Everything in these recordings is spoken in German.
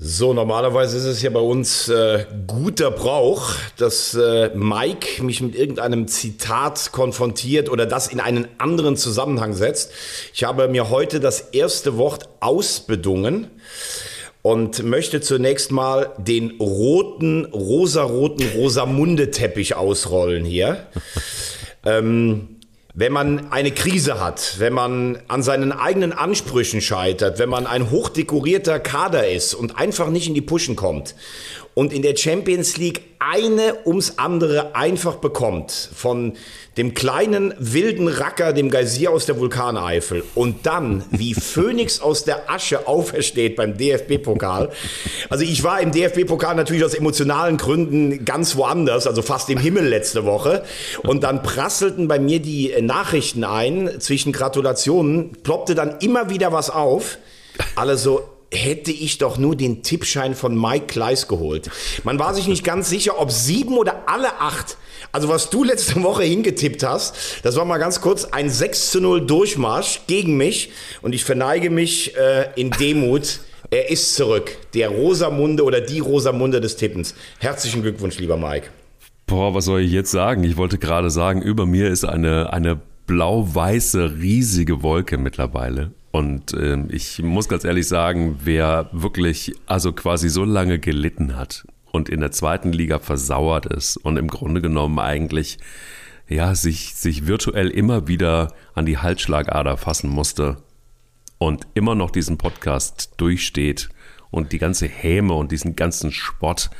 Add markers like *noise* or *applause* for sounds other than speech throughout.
So, normalerweise ist es ja bei uns äh, guter Brauch, dass äh, Mike mich mit irgendeinem Zitat konfrontiert oder das in einen anderen Zusammenhang setzt. Ich habe mir heute das erste Wort ausbedungen und möchte zunächst mal den roten, rosaroten Rosamunde-Teppich ausrollen hier. *laughs* ähm, wenn man eine Krise hat, wenn man an seinen eigenen Ansprüchen scheitert, wenn man ein hochdekorierter Kader ist und einfach nicht in die Pushen kommt und in der Champions League eine ums andere einfach bekommt von dem kleinen wilden Racker, dem Geysir aus der Vulkaneifel und dann wie *laughs* Phönix aus der Asche aufersteht beim DFB-Pokal. Also ich war im DFB-Pokal natürlich aus emotionalen Gründen ganz woanders, also fast im Himmel letzte Woche und dann prasselten bei mir die Nachrichten ein zwischen Gratulationen, ploppte dann immer wieder was auf. Alle so, hätte ich doch nur den Tippschein von Mike Kleiss geholt. Man war sich nicht ganz sicher, ob sieben oder alle acht. Also was du letzte Woche hingetippt hast, das war mal ganz kurz ein 6 zu 0 Durchmarsch gegen mich und ich verneige mich äh, in Demut. Er ist zurück. Der Rosamunde oder die Rosamunde des Tippens. Herzlichen Glückwunsch, lieber Mike. Boah, was soll ich jetzt sagen? Ich wollte gerade sagen, über mir ist eine, eine blau-weiße, riesige Wolke mittlerweile. Und äh, ich muss ganz ehrlich sagen, wer wirklich also quasi so lange gelitten hat und in der zweiten Liga versauert ist und im Grunde genommen eigentlich ja sich, sich virtuell immer wieder an die Halsschlagader fassen musste und immer noch diesen Podcast durchsteht und die ganze Häme und diesen ganzen Spott,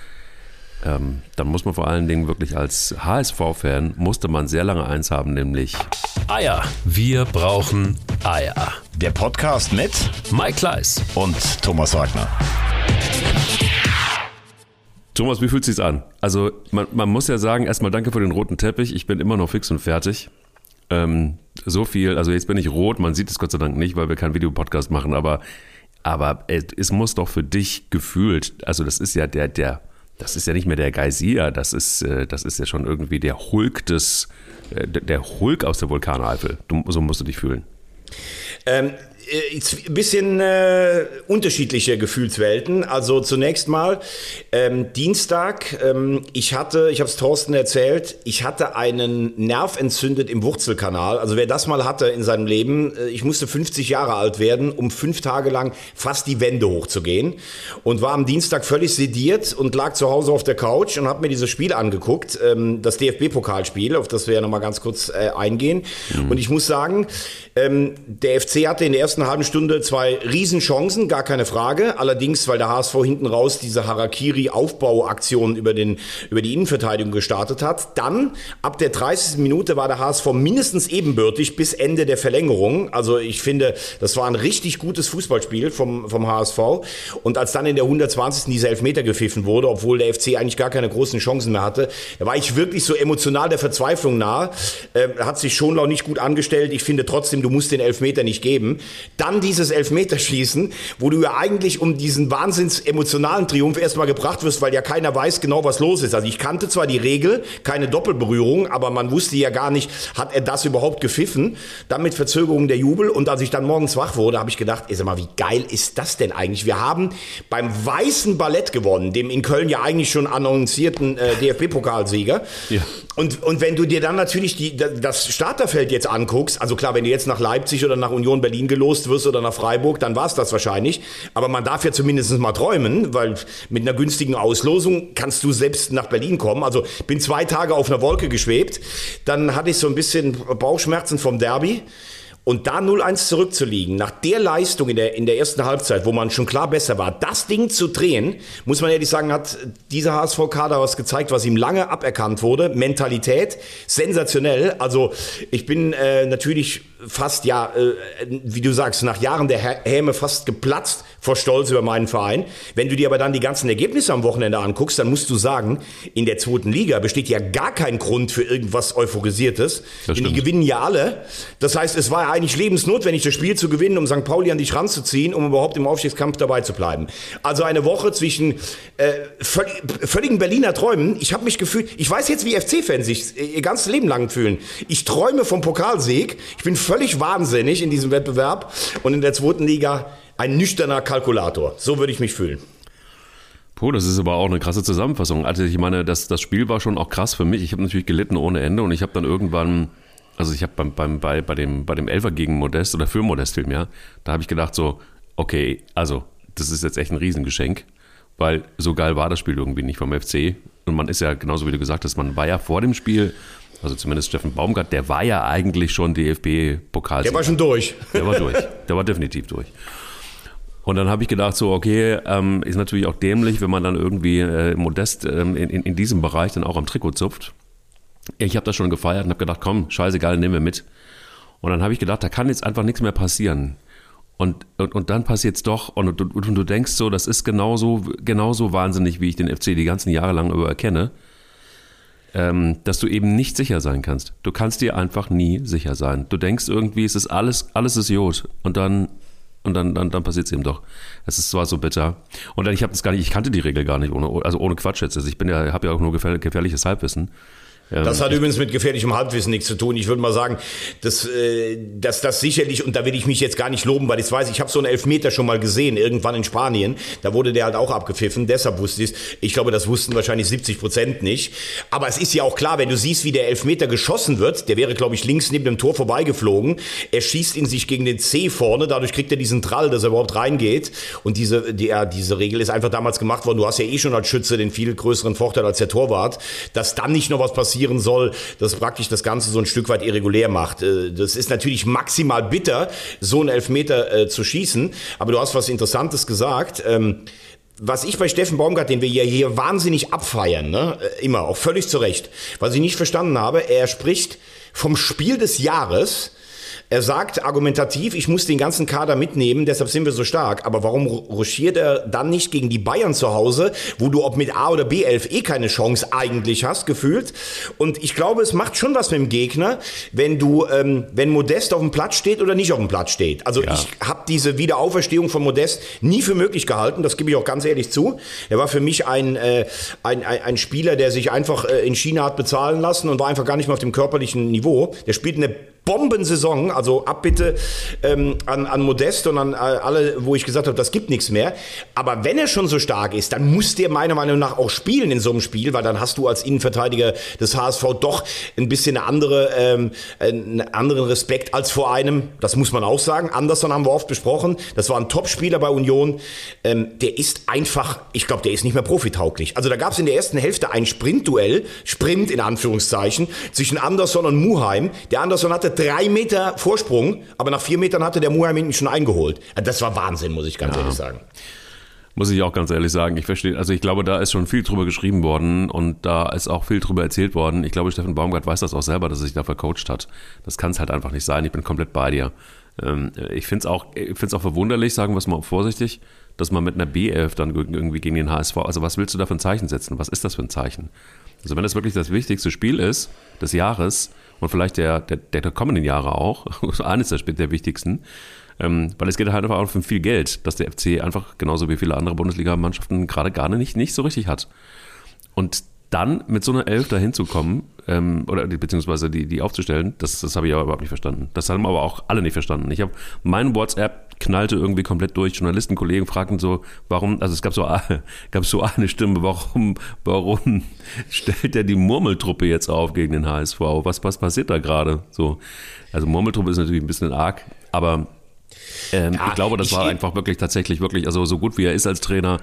ähm, dann muss man vor allen Dingen wirklich als HSV-Fan musste man sehr lange eins haben, nämlich Eier. Wir brauchen Eier. Der Podcast mit Mike Kleiss und Thomas Wagner. Thomas, wie fühlt es sich an? Also man, man, muss ja sagen, erstmal danke für den roten Teppich. Ich bin immer noch fix und fertig. Ähm, so viel, also jetzt bin ich rot, man sieht es Gott sei Dank nicht, weil wir keinen Videopodcast machen, aber, aber es muss doch für dich gefühlt, also das ist ja der, der, das ist ja nicht mehr der Geysir, das ist, äh, das ist ja schon irgendwie der Hulk des, äh, der Hulk aus der Vulkaneifel. So musst du dich fühlen. Ähm, ein äh, bisschen äh, unterschiedliche Gefühlswelten. Also zunächst mal ähm, Dienstag. Ähm, ich hatte, ich habe es Thorsten erzählt, ich hatte einen Nerv entzündet im Wurzelkanal. Also wer das mal hatte in seinem Leben, äh, ich musste 50 Jahre alt werden, um fünf Tage lang fast die Wände hochzugehen und war am Dienstag völlig sediert und lag zu Hause auf der Couch und habe mir dieses Spiel angeguckt, ähm, das DFB-Pokalspiel, auf das wir ja noch mal ganz kurz äh, eingehen. Mhm. Und ich muss sagen, ähm, der FC hatte in der ersten halben Stunde zwei Riesenchancen, gar keine Frage. Allerdings, weil der HSV hinten raus diese Harakiri-Aufbauaktion über, über die Innenverteidigung gestartet hat. Dann, ab der 30. Minute, war der HSV mindestens ebenbürtig bis Ende der Verlängerung. Also ich finde, das war ein richtig gutes Fußballspiel vom, vom HSV. Und als dann in der 120. dieser Elfmeter gepfiffen wurde, obwohl der FC eigentlich gar keine großen Chancen mehr hatte, da war ich wirklich so emotional der Verzweiflung nahe. Äh, hat sich Schonlau nicht gut angestellt. Ich finde trotzdem, du musst den Elfmeter nicht geben. Dann dieses Elfmeterschießen, wo du ja eigentlich um diesen wahnsinns emotionalen Triumph erstmal gebracht wirst, weil ja keiner weiß genau, was los ist. Also ich kannte zwar die Regel, keine Doppelberührung, aber man wusste ja gar nicht, hat er das überhaupt gepfiffen? Dann mit Verzögerung der Jubel. Und als ich dann morgens wach wurde, habe ich gedacht, ey, sag mal, wie geil ist das denn eigentlich? Wir haben beim Weißen Ballett gewonnen, dem in Köln ja eigentlich schon annoncierten äh, DFB-Pokalsieger. Ja. Und, und wenn du dir dann natürlich die, das Starterfeld jetzt anguckst, also klar, wenn du jetzt nach Leipzig oder nach Union Berlin gelost wirst oder nach Freiburg, dann war es das wahrscheinlich. Aber man darf ja zumindest mal träumen, weil mit einer günstigen Auslosung kannst du selbst nach Berlin kommen. Also bin zwei Tage auf einer Wolke geschwebt. Dann hatte ich so ein bisschen Bauchschmerzen vom Derby. Und da 0-1 zurückzuliegen, nach der Leistung in der, in der ersten Halbzeit, wo man schon klar besser war, das Ding zu drehen, muss man ehrlich sagen, hat dieser HSV-Kader was gezeigt, was ihm lange aberkannt wurde. Mentalität, sensationell. Also ich bin äh, natürlich fast, ja, äh, wie du sagst, nach Jahren der Häme fast geplatzt vor Stolz über meinen Verein. Wenn du dir aber dann die ganzen Ergebnisse am Wochenende anguckst, dann musst du sagen, in der zweiten Liga besteht ja gar kein Grund für irgendwas Euphorisiertes. Denn die gewinnen ja alle. Das heißt, es war ja eigentlich lebensnotwendig, das Spiel zu gewinnen, um St. Pauli an dich ranzuziehen, um überhaupt im Aufstiegskampf dabei zu bleiben. Also eine Woche zwischen äh, völlig, völligen Berliner Träumen. Ich habe mich gefühlt, ich weiß jetzt, wie FC-Fans sich ihr ganzes Leben lang fühlen. Ich träume vom Pokalsieg. Ich bin völlig wahnsinnig in diesem Wettbewerb und in der zweiten Liga ein nüchterner Kalkulator. So würde ich mich fühlen. Puh, das ist aber auch eine krasse Zusammenfassung. Also ich meine, das, das Spiel war schon auch krass für mich. Ich habe natürlich gelitten ohne Ende und ich habe dann irgendwann, also ich habe beim, beim, bei, bei, dem, bei dem Elfer gegen Modest oder für Modest vielmehr, da habe ich gedacht so, okay, also das ist jetzt echt ein Riesengeschenk, weil so geil war das Spiel irgendwie nicht vom FC. Und man ist ja, genauso wie du gesagt hast, man war ja vor dem Spiel, also zumindest Steffen Baumgart, der war ja eigentlich schon DFB-Pokal. Der war schon durch. Der war durch. Der war definitiv durch. Und dann habe ich gedacht, so, okay, ähm, ist natürlich auch dämlich, wenn man dann irgendwie äh, modest ähm, in, in, in diesem Bereich dann auch am Trikot zupft. Ich habe das schon gefeiert und habe gedacht, komm, scheißegal, nehmen wir mit. Und dann habe ich gedacht, da kann jetzt einfach nichts mehr passieren. Und, und, und dann passiert es doch und, und, und, du denkst so, das ist genauso, genauso wahnsinnig, wie ich den FC die ganzen Jahre lang über erkenne, ähm, dass du eben nicht sicher sein kannst. Du kannst dir einfach nie sicher sein. Du denkst irgendwie, es ist alles, alles ist Jod. Und dann und dann, dann, dann passiert es eben doch. Es ist zwar so bitter. Und dann, ich habe das gar nicht, ich kannte die Regel gar nicht, ohne, also ohne Quatsch jetzt. Also ich bin ja, habe ja auch nur gefährliches Halbwissen. Das hat übrigens mit gefährlichem Halbwissen nichts zu tun. Ich würde mal sagen, dass, äh, dass das sicherlich, und da will ich mich jetzt gar nicht loben, weil ich weiß, ich habe so einen Elfmeter schon mal gesehen, irgendwann in Spanien. Da wurde der halt auch abgepfiffen, deshalb wusste ich es. Ich glaube, das wussten wahrscheinlich 70 Prozent nicht. Aber es ist ja auch klar, wenn du siehst, wie der Elfmeter geschossen wird, der wäre, glaube ich, links neben dem Tor vorbeigeflogen. Er schießt in sich gegen den C vorne, dadurch kriegt er diesen Trall, dass er überhaupt reingeht. Und diese, die, ja, diese Regel ist einfach damals gemacht worden. Du hast ja eh schon als Schütze den viel größeren Vorteil als der Torwart, dass dann nicht noch was passiert passieren soll, das praktisch das Ganze so ein Stück weit irregulär macht. Äh, das ist natürlich maximal bitter, so einen Elfmeter äh, zu schießen, aber du hast was Interessantes gesagt. Ähm, was ich bei Steffen Baumgart, den wir ja hier wahnsinnig abfeiern, ne? Äh, immer, auch völlig zu Recht, was ich nicht verstanden habe, er spricht vom Spiel des Jahres er sagt argumentativ, ich muss den ganzen Kader mitnehmen, deshalb sind wir so stark. Aber warum ruschiert er dann nicht gegen die Bayern zu Hause, wo du ob mit A oder B11 eh keine Chance eigentlich hast, gefühlt? Und ich glaube, es macht schon was mit dem Gegner, wenn du, ähm, wenn Modest auf dem Platz steht oder nicht auf dem Platz steht. Also ja. ich habe diese Wiederauferstehung von Modest nie für möglich gehalten, das gebe ich auch ganz ehrlich zu. Er war für mich ein, äh, ein, ein, ein Spieler, der sich einfach äh, in China hat bezahlen lassen und war einfach gar nicht mehr auf dem körperlichen Niveau. Der spielt eine Bombensaison, also Abbitte ähm, an, an Modest und an äh, alle, wo ich gesagt habe, das gibt nichts mehr. Aber wenn er schon so stark ist, dann muss der meiner Meinung nach auch spielen in so einem Spiel, weil dann hast du als Innenverteidiger des HSV doch ein bisschen eine andere, ähm, einen anderen Respekt als vor einem, das muss man auch sagen. Anderson haben wir oft besprochen, das war ein Topspieler bei Union. Ähm, der ist einfach, ich glaube, der ist nicht mehr profitauglich. Also da gab es in der ersten Hälfte ein Sprintduell, Sprint in Anführungszeichen, zwischen Anderson und Muheim. Der Anderson hatte drei Meter Vorsprung, aber nach vier Metern hatte der Muheim hinten schon eingeholt. Das war Wahnsinn, muss ich ganz ja. ehrlich sagen. Muss ich auch ganz ehrlich sagen. Ich verstehe, also ich glaube, da ist schon viel drüber geschrieben worden und da ist auch viel drüber erzählt worden. Ich glaube, Steffen Baumgart weiß das auch selber, dass er sich da vercoacht hat. Das kann es halt einfach nicht sein. Ich bin komplett bei dir. Ähm, ich finde es auch, auch verwunderlich, sagen wir es mal vorsichtig, dass man mit einer B11 dann irgendwie gegen den HSV, also was willst du da für ein Zeichen setzen? Was ist das für ein Zeichen? Also wenn das wirklich das wichtigste Spiel ist des Jahres und vielleicht der, der, der kommenden Jahre auch, *laughs* eines der, der wichtigsten, ähm, weil es geht halt einfach auch um viel Geld, dass der FC einfach genauso wie viele andere Bundesliga-Mannschaften gerade gar nicht, nicht so richtig hat. Und dann mit so einer Elf dahin zu kommen, ähm, oder beziehungsweise die, die aufzustellen, das, das habe ich aber überhaupt nicht verstanden. Das haben aber auch alle nicht verstanden. Ich habe mein WhatsApp knallte irgendwie komplett durch. Journalisten, Kollegen fragten so, warum, also es gab so, *laughs* gab so eine Stimme, warum, warum *laughs* stellt er die Murmeltruppe jetzt auf gegen den HSV? Was, was passiert da gerade? So, also Murmeltruppe ist natürlich ein bisschen arg, aber ähm, ja, ich glaube, das ich, war einfach wirklich tatsächlich wirklich, also so gut wie er ist als Trainer,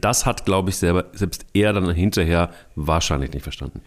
das hat, glaube ich, selber, selbst er dann hinterher wahrscheinlich nicht verstanden.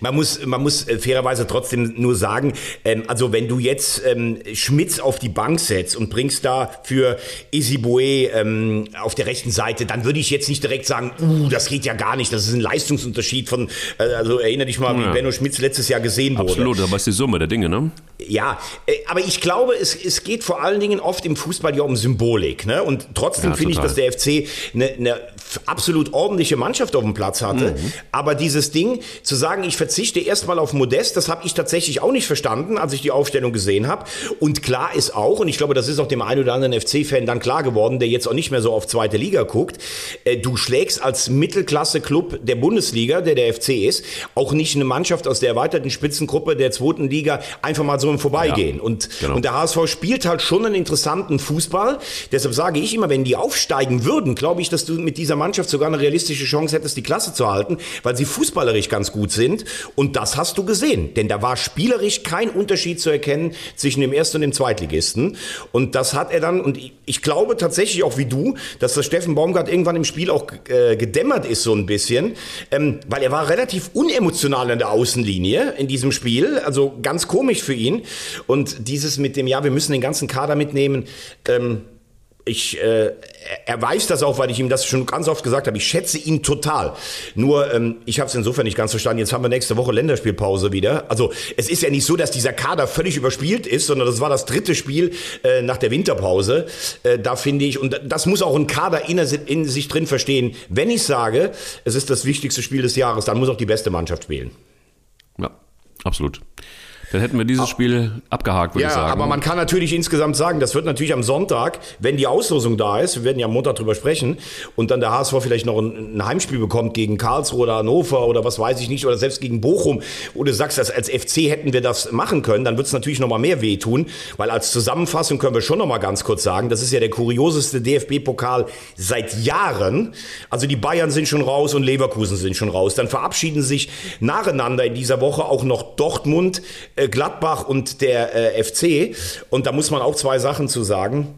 Man muss, man muss äh, fairerweise trotzdem nur sagen, ähm, also wenn du jetzt ähm, Schmitz auf die Bank setzt und bringst da für Isibue ähm, auf der rechten Seite, dann würde ich jetzt nicht direkt sagen, uh, das geht ja gar nicht, das ist ein Leistungsunterschied von, äh, also erinnere dich mal, ja. wie Benno Schmitz letztes Jahr gesehen wurde. Absolut, aber ist die Summe der Dinge, ne? Ja, äh, aber ich glaube, es, es geht vor allen Dingen oft im Fußball ja um Symbolik, ne? Und trotzdem ja, finde ich, dass der FC eine, eine absolut ordentliche Mannschaft auf dem Platz hatte. Mhm. Aber dieses Ding zu sagen, ich verzichte erstmal auf Modest, das habe ich tatsächlich auch nicht verstanden, als ich die Aufstellung gesehen habe. Und klar ist auch, und ich glaube, das ist auch dem einen oder anderen FC-Fan dann klar geworden, der jetzt auch nicht mehr so auf zweite Liga guckt, äh, du schlägst als Mittelklasse-Club der Bundesliga, der der FC ist, auch nicht eine Mannschaft aus der erweiterten Spitzengruppe der zweiten Liga einfach mal so im Vorbeigehen. Ja, und, genau. und der HSV spielt halt schon einen interessanten Fußball. Deshalb sage ich immer, wenn die aufsteigen würden, glaube ich, dass du mit dieser Mannschaft Mannschaft sogar eine realistische Chance hättest, die Klasse zu halten, weil sie fußballerisch ganz gut sind. Und das hast du gesehen. Denn da war spielerisch kein Unterschied zu erkennen zwischen dem Ersten und dem Zweitligisten. Und das hat er dann, und ich, glaube tatsächlich auch wie du, dass das Steffen Baumgart irgendwann im Spiel auch äh, gedämmert ist so ein bisschen, ähm, weil er war relativ unemotional an der Außenlinie in diesem Spiel. Also ganz komisch für ihn. Und dieses mit dem, ja, wir müssen den ganzen Kader mitnehmen, ähm, ich, äh, er weiß das auch, weil ich ihm das schon ganz oft gesagt habe. Ich schätze ihn total. Nur, ähm, ich habe es insofern nicht ganz verstanden. Jetzt haben wir nächste Woche Länderspielpause wieder. Also es ist ja nicht so, dass dieser Kader völlig überspielt ist, sondern das war das dritte Spiel äh, nach der Winterpause. Äh, da finde ich, und das muss auch ein Kader in, in sich drin verstehen. Wenn ich sage, es ist das wichtigste Spiel des Jahres, dann muss auch die beste Mannschaft spielen. Ja, absolut. Dann hätten wir dieses Spiel abgehakt, würde ja, ich sagen. aber man kann natürlich insgesamt sagen, das wird natürlich am Sonntag, wenn die Auslosung da ist, wir werden ja am Montag drüber sprechen, und dann der HSV vielleicht noch ein, ein Heimspiel bekommt gegen Karlsruhe oder Hannover oder was weiß ich nicht, oder selbst gegen Bochum, wo du sagst, dass als FC hätten wir das machen können, dann wird es natürlich noch mal mehr wehtun, weil als Zusammenfassung können wir schon noch mal ganz kurz sagen, das ist ja der kurioseste DFB-Pokal seit Jahren. Also die Bayern sind schon raus und Leverkusen sind schon raus. Dann verabschieden sich nacheinander in dieser Woche auch noch Dortmund, äh, Gladbach und der äh, FC. Und da muss man auch zwei Sachen zu sagen.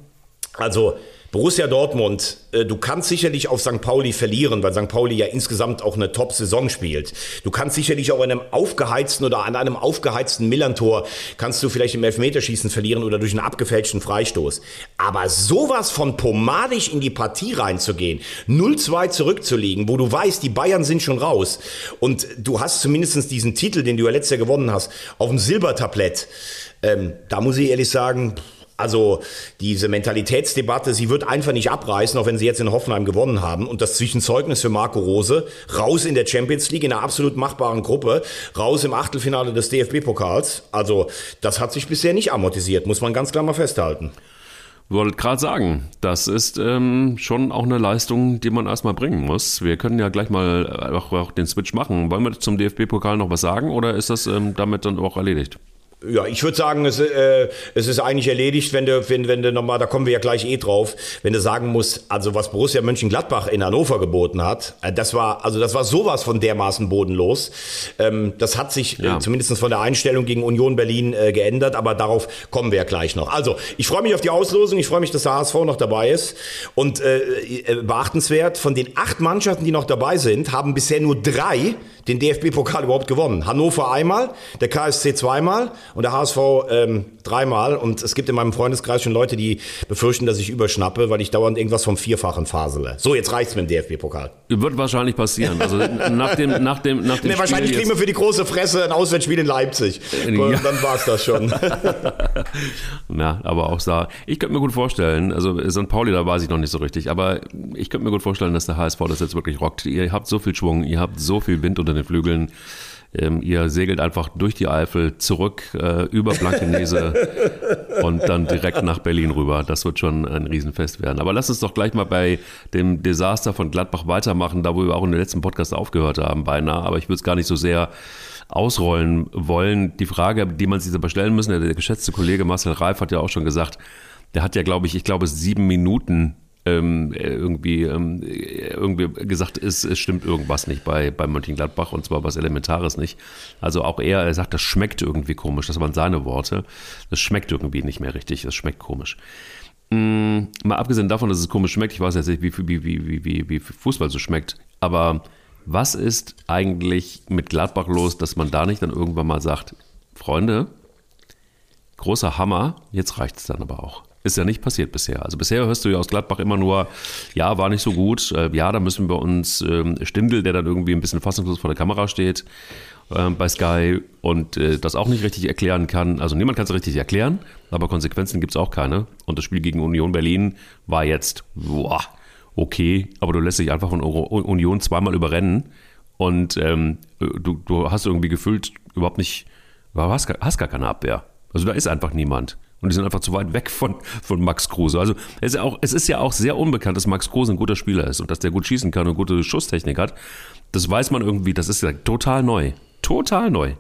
Also Borussia Dortmund, äh, du kannst sicherlich auf St. Pauli verlieren, weil St. Pauli ja insgesamt auch eine Top-Saison spielt. Du kannst sicherlich auch in einem aufgeheizten oder an einem aufgeheizten Millantor kannst du vielleicht im Elfmeterschießen verlieren oder durch einen abgefälschten Freistoß. Aber sowas von pomadisch in die Partie reinzugehen, 0-2 zurückzulegen, wo du weißt, die Bayern sind schon raus und du hast zumindest diesen Titel, den du ja letztes Jahr gewonnen hast, auf dem Silbertablett. Ähm, da muss ich ehrlich sagen, also diese Mentalitätsdebatte, sie wird einfach nicht abreißen, auch wenn sie jetzt in Hoffenheim gewonnen haben. Und das Zwischenzeugnis für Marco Rose, raus in der Champions League, in einer absolut machbaren Gruppe, raus im Achtelfinale des DFB-Pokals. Also das hat sich bisher nicht amortisiert, muss man ganz klar mal festhalten. wollte gerade sagen, das ist ähm, schon auch eine Leistung, die man erstmal bringen muss. Wir können ja gleich mal auch, auch den Switch machen. Wollen wir zum DFB-Pokal noch was sagen oder ist das ähm, damit dann auch erledigt? Ja, ich würde sagen, es, äh, es ist eigentlich erledigt, wenn du, wenn, wenn du nochmal, da kommen wir ja gleich eh drauf, wenn du sagen musst, also was Borussia Mönchengladbach in Hannover geboten hat, äh, das war, also das war sowas von dermaßen bodenlos. Ähm, das hat sich Ja. äh, zumindest von der Einstellung gegen Union Berlin äh, geändert, aber darauf kommen wir ja gleich noch. Also, ich freue mich auf die Auslosung, ich freue mich, dass der HSV noch dabei ist. Und äh, äh, beachtenswert, von den acht Mannschaften, die noch dabei sind, haben bisher nur drei den DFB-Pokal überhaupt gewonnen. Hannover einmal, der KSC zweimal und der HSV ähm, dreimal. Und es gibt in meinem Freundeskreis schon Leute, die befürchten, dass ich überschnappe, weil ich dauernd irgendwas vom Vierfachen fasele. So, jetzt reicht's mit dem DFB-Pokal. Wird wahrscheinlich passieren. Also nach dem, nach dem, nach dem Nee, wahrscheinlich kriegen wir für die große Fresse ein Auswärtsspiel in Leipzig. Ja. Und dann war's das schon. *laughs* Ja, aber auch da. Ich könnte mir gut vorstellen, also St. Pauli, da weiß ich noch nicht so richtig, aber ich könnte mir gut vorstellen, dass der HSV das jetzt wirklich rockt. Ihr habt so viel Schwung, ihr habt so viel Wind unter den Flügeln. Ähm, ihr segelt einfach durch die Eifel zurück äh, über Blankenese *laughs* und dann direkt nach Berlin rüber. Das wird schon ein Riesenfest werden. Aber lass uns doch gleich mal bei dem Desaster von Gladbach weitermachen, da wo wir auch in den letzten Podcast aufgehört haben, beinahe. Aber ich würde es gar nicht so sehr ausrollen wollen. Die Frage, die man sich aber stellen müssen, der, der geschätzte Kollege Marcel Reif hat ja auch schon gesagt, der hat ja, glaube ich, ich glaube, sieben Minuten ähm, irgendwie, ähm, irgendwie gesagt, es, es stimmt irgendwas nicht bei, bei Mönchengladbach und zwar was Elementares nicht. Also auch er, er sagt, das schmeckt irgendwie komisch. Das waren seine Worte. Das schmeckt irgendwie nicht mehr richtig. Das schmeckt komisch. Mm, mal abgesehen davon, dass es komisch schmeckt, ich weiß jetzt nicht, wie, wie, wie, wie, wie, wie Fußball so schmeckt, aber was ist eigentlich mit Gladbach los, dass man da nicht dann irgendwann mal sagt, Freunde, großer Hammer, jetzt reicht es dann aber auch. Ist ja nicht passiert bisher. Also bisher hörst du ja aus Gladbach immer nur, ja, war nicht so gut, äh, ja, da müssen wir uns ähm, Stindl, der dann irgendwie ein bisschen fassungslos vor der Kamera steht, ähm, bei Sky und äh, das auch nicht richtig erklären kann. Also niemand kann es richtig erklären, aber Konsequenzen gibt es auch keine. Und das Spiel gegen Union Berlin war jetzt, boah, okay, aber du lässt dich einfach von Union zweimal überrennen und ähm, du, du hast irgendwie gefühlt überhaupt nicht, hast, hast gar keine Abwehr. Also da ist einfach niemand. Und die sind einfach zu weit weg von, von Max Kruse. Also es ist, ja auch, es ist ja auch sehr unbekannt, dass Max Kruse ein guter Spieler ist und dass der gut schießen kann und gute Schusstechnik hat. Das weiß man irgendwie, das ist ja total neu. Total neu.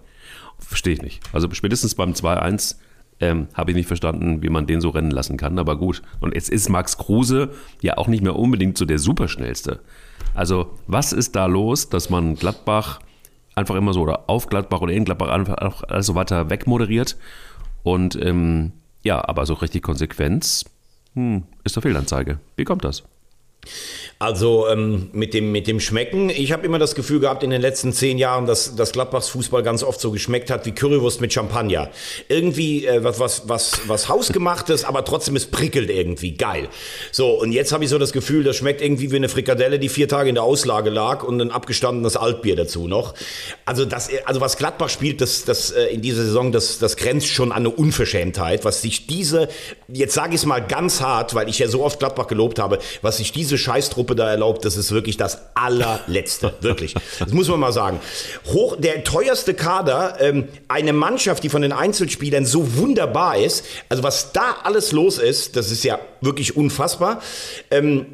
Verstehe ich nicht. Also spätestens beim 2-1 ähm, habe ich nicht verstanden, wie man den so rennen lassen kann, aber gut. Und jetzt ist Max Kruse ja auch nicht mehr unbedingt so der Superschnellste. Also, was ist da los, dass man Gladbach einfach immer so oder auf Gladbach oder in Gladbach einfach alles so weiter wegmoderiert und ähm, ja, aber so richtig Konsequenz hm, ist doch Fehlanzeige. Wie kommt das? Also ähm, mit, dem, mit dem Schmecken, ich habe immer das Gefühl gehabt in den letzten zehn Jahren, dass, dass Gladbachs Fußball ganz oft so geschmeckt hat wie Currywurst mit Champagner. Irgendwie äh, was, was, was, was hausgemachtes, aber trotzdem es prickelt irgendwie. Geil. So, und jetzt habe ich so das Gefühl, das schmeckt irgendwie wie eine Frikadelle, die vier Tage in der Auslage lag und ein abgestandenes Altbier dazu noch. Also, das, also was Gladbach spielt, das, das äh, in dieser Saison, das, das grenzt schon an eine Unverschämtheit, was sich diese, jetzt sage ich es mal ganz hart, weil ich ja so oft Gladbach gelobt habe, was sich diese Scheißtruppe Truppe da erlaubt, das ist wirklich das allerletzte. *laughs* wirklich. Das muss man mal sagen. Hoch, der teuerste Kader, ähm, eine Mannschaft, die von den Einzelspielern so wunderbar ist, also was da alles los ist, das ist ja wirklich unfassbar. Ähm,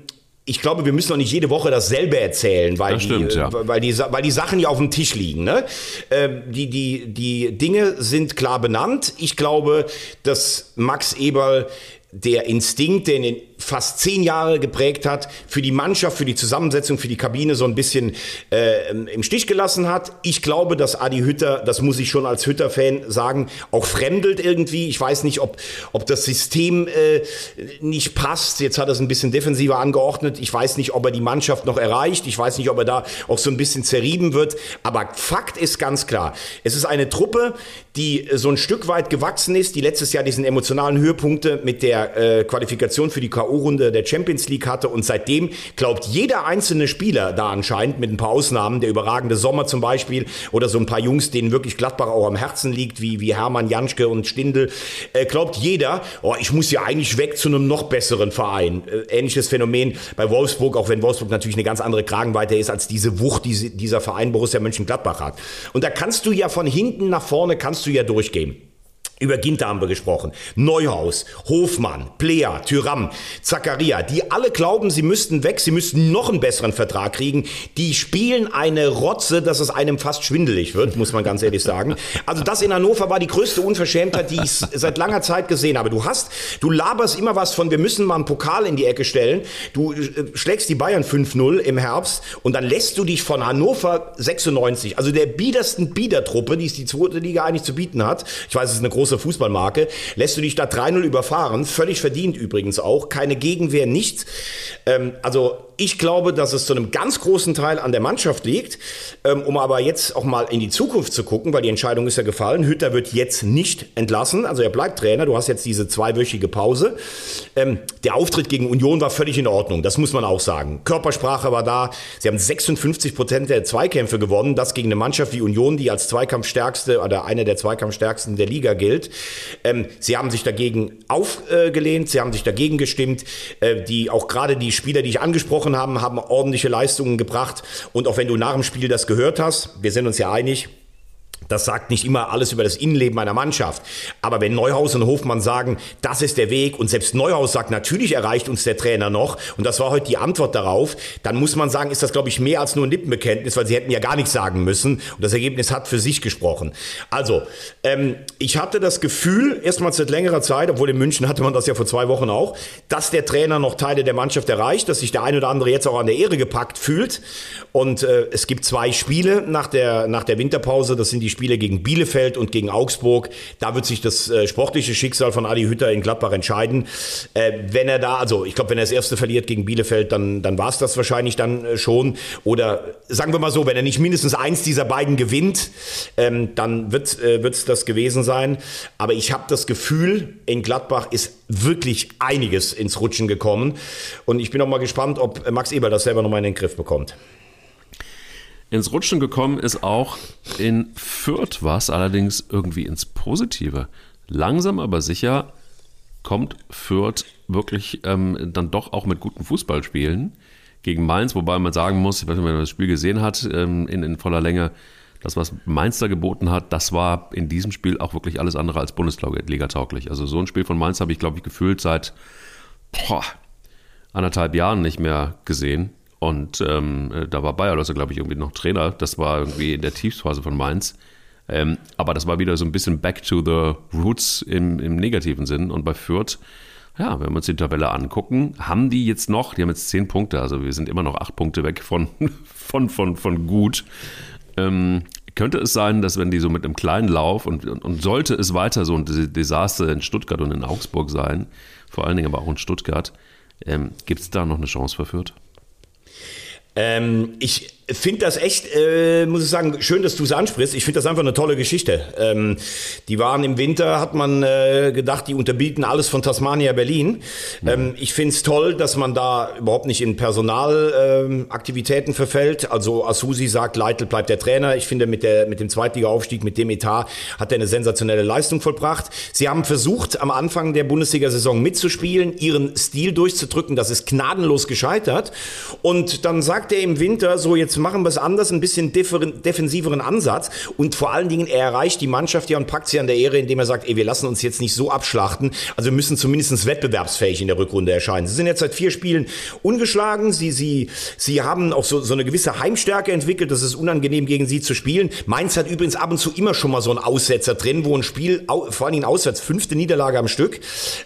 ich glaube, wir müssen doch nicht jede Woche dasselbe erzählen, weil, das stimmt, die, ja. weil, die, weil die Sachen ja auf dem Tisch liegen. Ne? Ähm, die, die, die Dinge sind klar benannt. Ich glaube, dass Max Eberl der Instinkt, den fast zehn Jahre geprägt hat, für die Mannschaft, für die Zusammensetzung, für die Kabine so ein bisschen äh, im Stich gelassen hat. Ich glaube, dass Adi Hütter, das muss ich schon als Hütter-Fan sagen, auch fremdelt irgendwie. Ich weiß nicht, ob, ob das System äh, nicht passt. Jetzt hat er es ein bisschen defensiver angeordnet. Ich weiß nicht, ob er die Mannschaft noch erreicht. Ich weiß nicht, ob er da auch so ein bisschen zerrieben wird. Aber Fakt ist ganz klar, es ist eine Truppe, die so ein Stück weit gewachsen ist, die letztes Jahr diesen emotionalen Höhepunkte mit der äh, Qualifikation für die K.O. K.O.-Runde der Champions League hatte. Und seitdem glaubt jeder einzelne Spieler da anscheinend, mit ein paar Ausnahmen, der überragende Sommer zum Beispiel oder so ein paar Jungs, denen wirklich Gladbach auch am Herzen liegt, wie, wie Hermann Janschke und Stindl, äh, glaubt jeder, oh, ich muss ja eigentlich weg zu einem noch besseren Verein. Äh, ähnliches Phänomen bei Wolfsburg, auch wenn Wolfsburg natürlich eine ganz andere Kragenweite ist als diese Wucht, die dieser Verein Borussia Mönchengladbach hat. Und da kannst du ja von hinten nach vorne kannst du ja durchgehen. Über Ginter haben wir gesprochen. Neuhaus, Hofmann, Plea, Tyram, Zakaria, die alle glauben, sie müssten weg, sie müssten noch einen besseren Vertrag kriegen. Die spielen eine Rotze, dass es einem fast schwindelig wird, muss man ganz ehrlich sagen. Also das in Hannover war die größte Unverschämtheit, die ich seit langer Zeit gesehen habe. Du hast, du laberst immer was von, wir müssen mal einen Pokal in die Ecke stellen. Du äh, schlägst die Bayern 5-0 im Herbst und dann lässt du dich von Hannover 96, also der biedersten Biedertruppe, die es die zweite Liga eigentlich zu bieten hat. Ich weiß, es ist eine große große Fußballmarke, lässt du dich da 3-0 überfahren, völlig verdient übrigens auch, keine Gegenwehr, nichts. Ähm, also ich glaube, dass es zu einem ganz großen Teil an der Mannschaft liegt. Ähm, um aber jetzt auch mal in die Zukunft zu gucken, weil die Entscheidung ist ja gefallen. Hütter wird jetzt nicht entlassen, also er bleibt Trainer. Du hast jetzt diese zweiwöchige Pause. Ähm, der Auftritt gegen Union war völlig in Ordnung, das muss man auch sagen. Körpersprache war da. Sie haben 56 Prozent der Zweikämpfe gewonnen. Das gegen eine Mannschaft wie Union, die als Zweikampfstärkste oder eine der Zweikampfstärksten der Liga gilt. Ähm, sie haben sich dagegen aufgelehnt, sie haben sich dagegen gestimmt. Äh, die auch gerade die Spieler, die ich angesprochen habe, haben ordentliche Leistungen gebracht. Und auch wenn du nach dem Spiel das gehört hast, wir sind uns ja einig, das sagt nicht immer alles über das Innenleben einer Mannschaft. Aber wenn Neuhaus und Hofmann sagen, das ist der Weg und selbst Neuhaus sagt, natürlich erreicht uns der Trainer noch und das war heute die Antwort darauf, dann muss man sagen, ist das, glaube ich, mehr als nur ein Lippenbekenntnis, weil sie hätten ja gar nichts sagen müssen und das Ergebnis hat für sich gesprochen. Also, ähm, ich hatte das Gefühl, erstmals seit längerer Zeit, obwohl in München hatte man das ja vor zwei Wochen auch, dass der Trainer noch Teile der Mannschaft erreicht, dass sich der ein oder andere jetzt auch an der Ehre gepackt fühlt und äh, es gibt zwei Spiele nach der, nach der Winterpause, das sind die Spiele gegen Bielefeld und gegen Augsburg. Da wird sich das äh, sportliche Schicksal von Adi Hütter in Gladbach entscheiden. Äh, wenn er da, also ich glaube, wenn er das erste verliert gegen Bielefeld, dann, dann war es das wahrscheinlich dann äh, schon. Oder sagen wir mal so, wenn er nicht mindestens eins dieser beiden gewinnt, ähm, dann wird es das gewesen sein. Aber ich habe das Gefühl, in Gladbach ist wirklich einiges ins Rutschen gekommen. Und ich bin auch mal gespannt, ob Max Eber das selber nochmal in den Griff bekommt. Ins Rutschen gekommen ist auch in Fürth was, allerdings irgendwie ins Positive. Langsam aber sicher kommt Fürth wirklich ähm, dann doch auch mit guten Fußballspielen gegen Mainz, wobei man sagen muss, ich weiß nicht, wenn man das Spiel gesehen hat ähm, in, in voller Länge, das, was Mainz da geboten hat, das war in diesem Spiel auch wirklich alles andere als Bundesliga tauglich. Also so ein Spiel von Mainz habe ich, glaube ich, gefühlt seit boah, anderthalb Jahren nicht mehr gesehen. Und ähm, da war Bayer Losse, glaube ich, irgendwie noch Trainer. Das war irgendwie in der Tiefsphase von Mainz. Ähm, aber das war wieder so ein bisschen back to the roots im, im negativen Sinn. Und bei Fürth ja, wenn wir uns die Tabelle angucken, haben die jetzt noch, die haben jetzt zehn Punkte, also wir sind immer noch acht Punkte weg von, *laughs* von, von, von gut. Ähm, könnte es sein, dass wenn die so mit einem kleinen Lauf und, und, und sollte es weiter so ein Desaster in Stuttgart und in Augsburg sein, vor allen Dingen aber auch in Stuttgart, ähm, gibt es da noch eine Chance für Fürth? Ähm, ich finde das echt, äh, muss ich sagen, schön, dass du es ansprichst. Ich finde das einfach eine tolle Geschichte. Ähm, die waren im Winter, hat man äh, gedacht, die unterbieten alles von Tasmania Berlin. Ähm, ich finde es toll, dass man da überhaupt nicht in Personalaktivitäten ähm, verfällt. Also Asusi sagt, Leitl bleibt der Trainer. Ich finde, mit, der, mit dem Zweitliga-Aufstieg, mit dem Etat, hat er eine sensationelle Leistung vollbracht. Sie haben versucht, am Anfang der Bundesliga-Saison mitzuspielen, ihren Stil durchzudrücken. Das ist gnadenlos gescheitert. Und dann sagt er im Winter, so jetzt machen wir es anders, ein bisschen defensiveren Ansatz und vor allen Dingen, er erreicht die Mannschaft ja und packt sie an der Ehre, indem er sagt, ey, wir lassen uns jetzt nicht so abschlachten, also wir müssen zumindest wettbewerbsfähig in der Rückrunde erscheinen. Sie sind jetzt seit vier Spielen ungeschlagen, sie, sie, sie haben auch so, so eine gewisse Heimstärke entwickelt, das ist unangenehm gegen sie zu spielen. Mainz hat übrigens ab und zu immer schon mal so einen Aussetzer drin, wo ein Spiel, vor allen Dingen auswärts, fünfte Niederlage am Stück.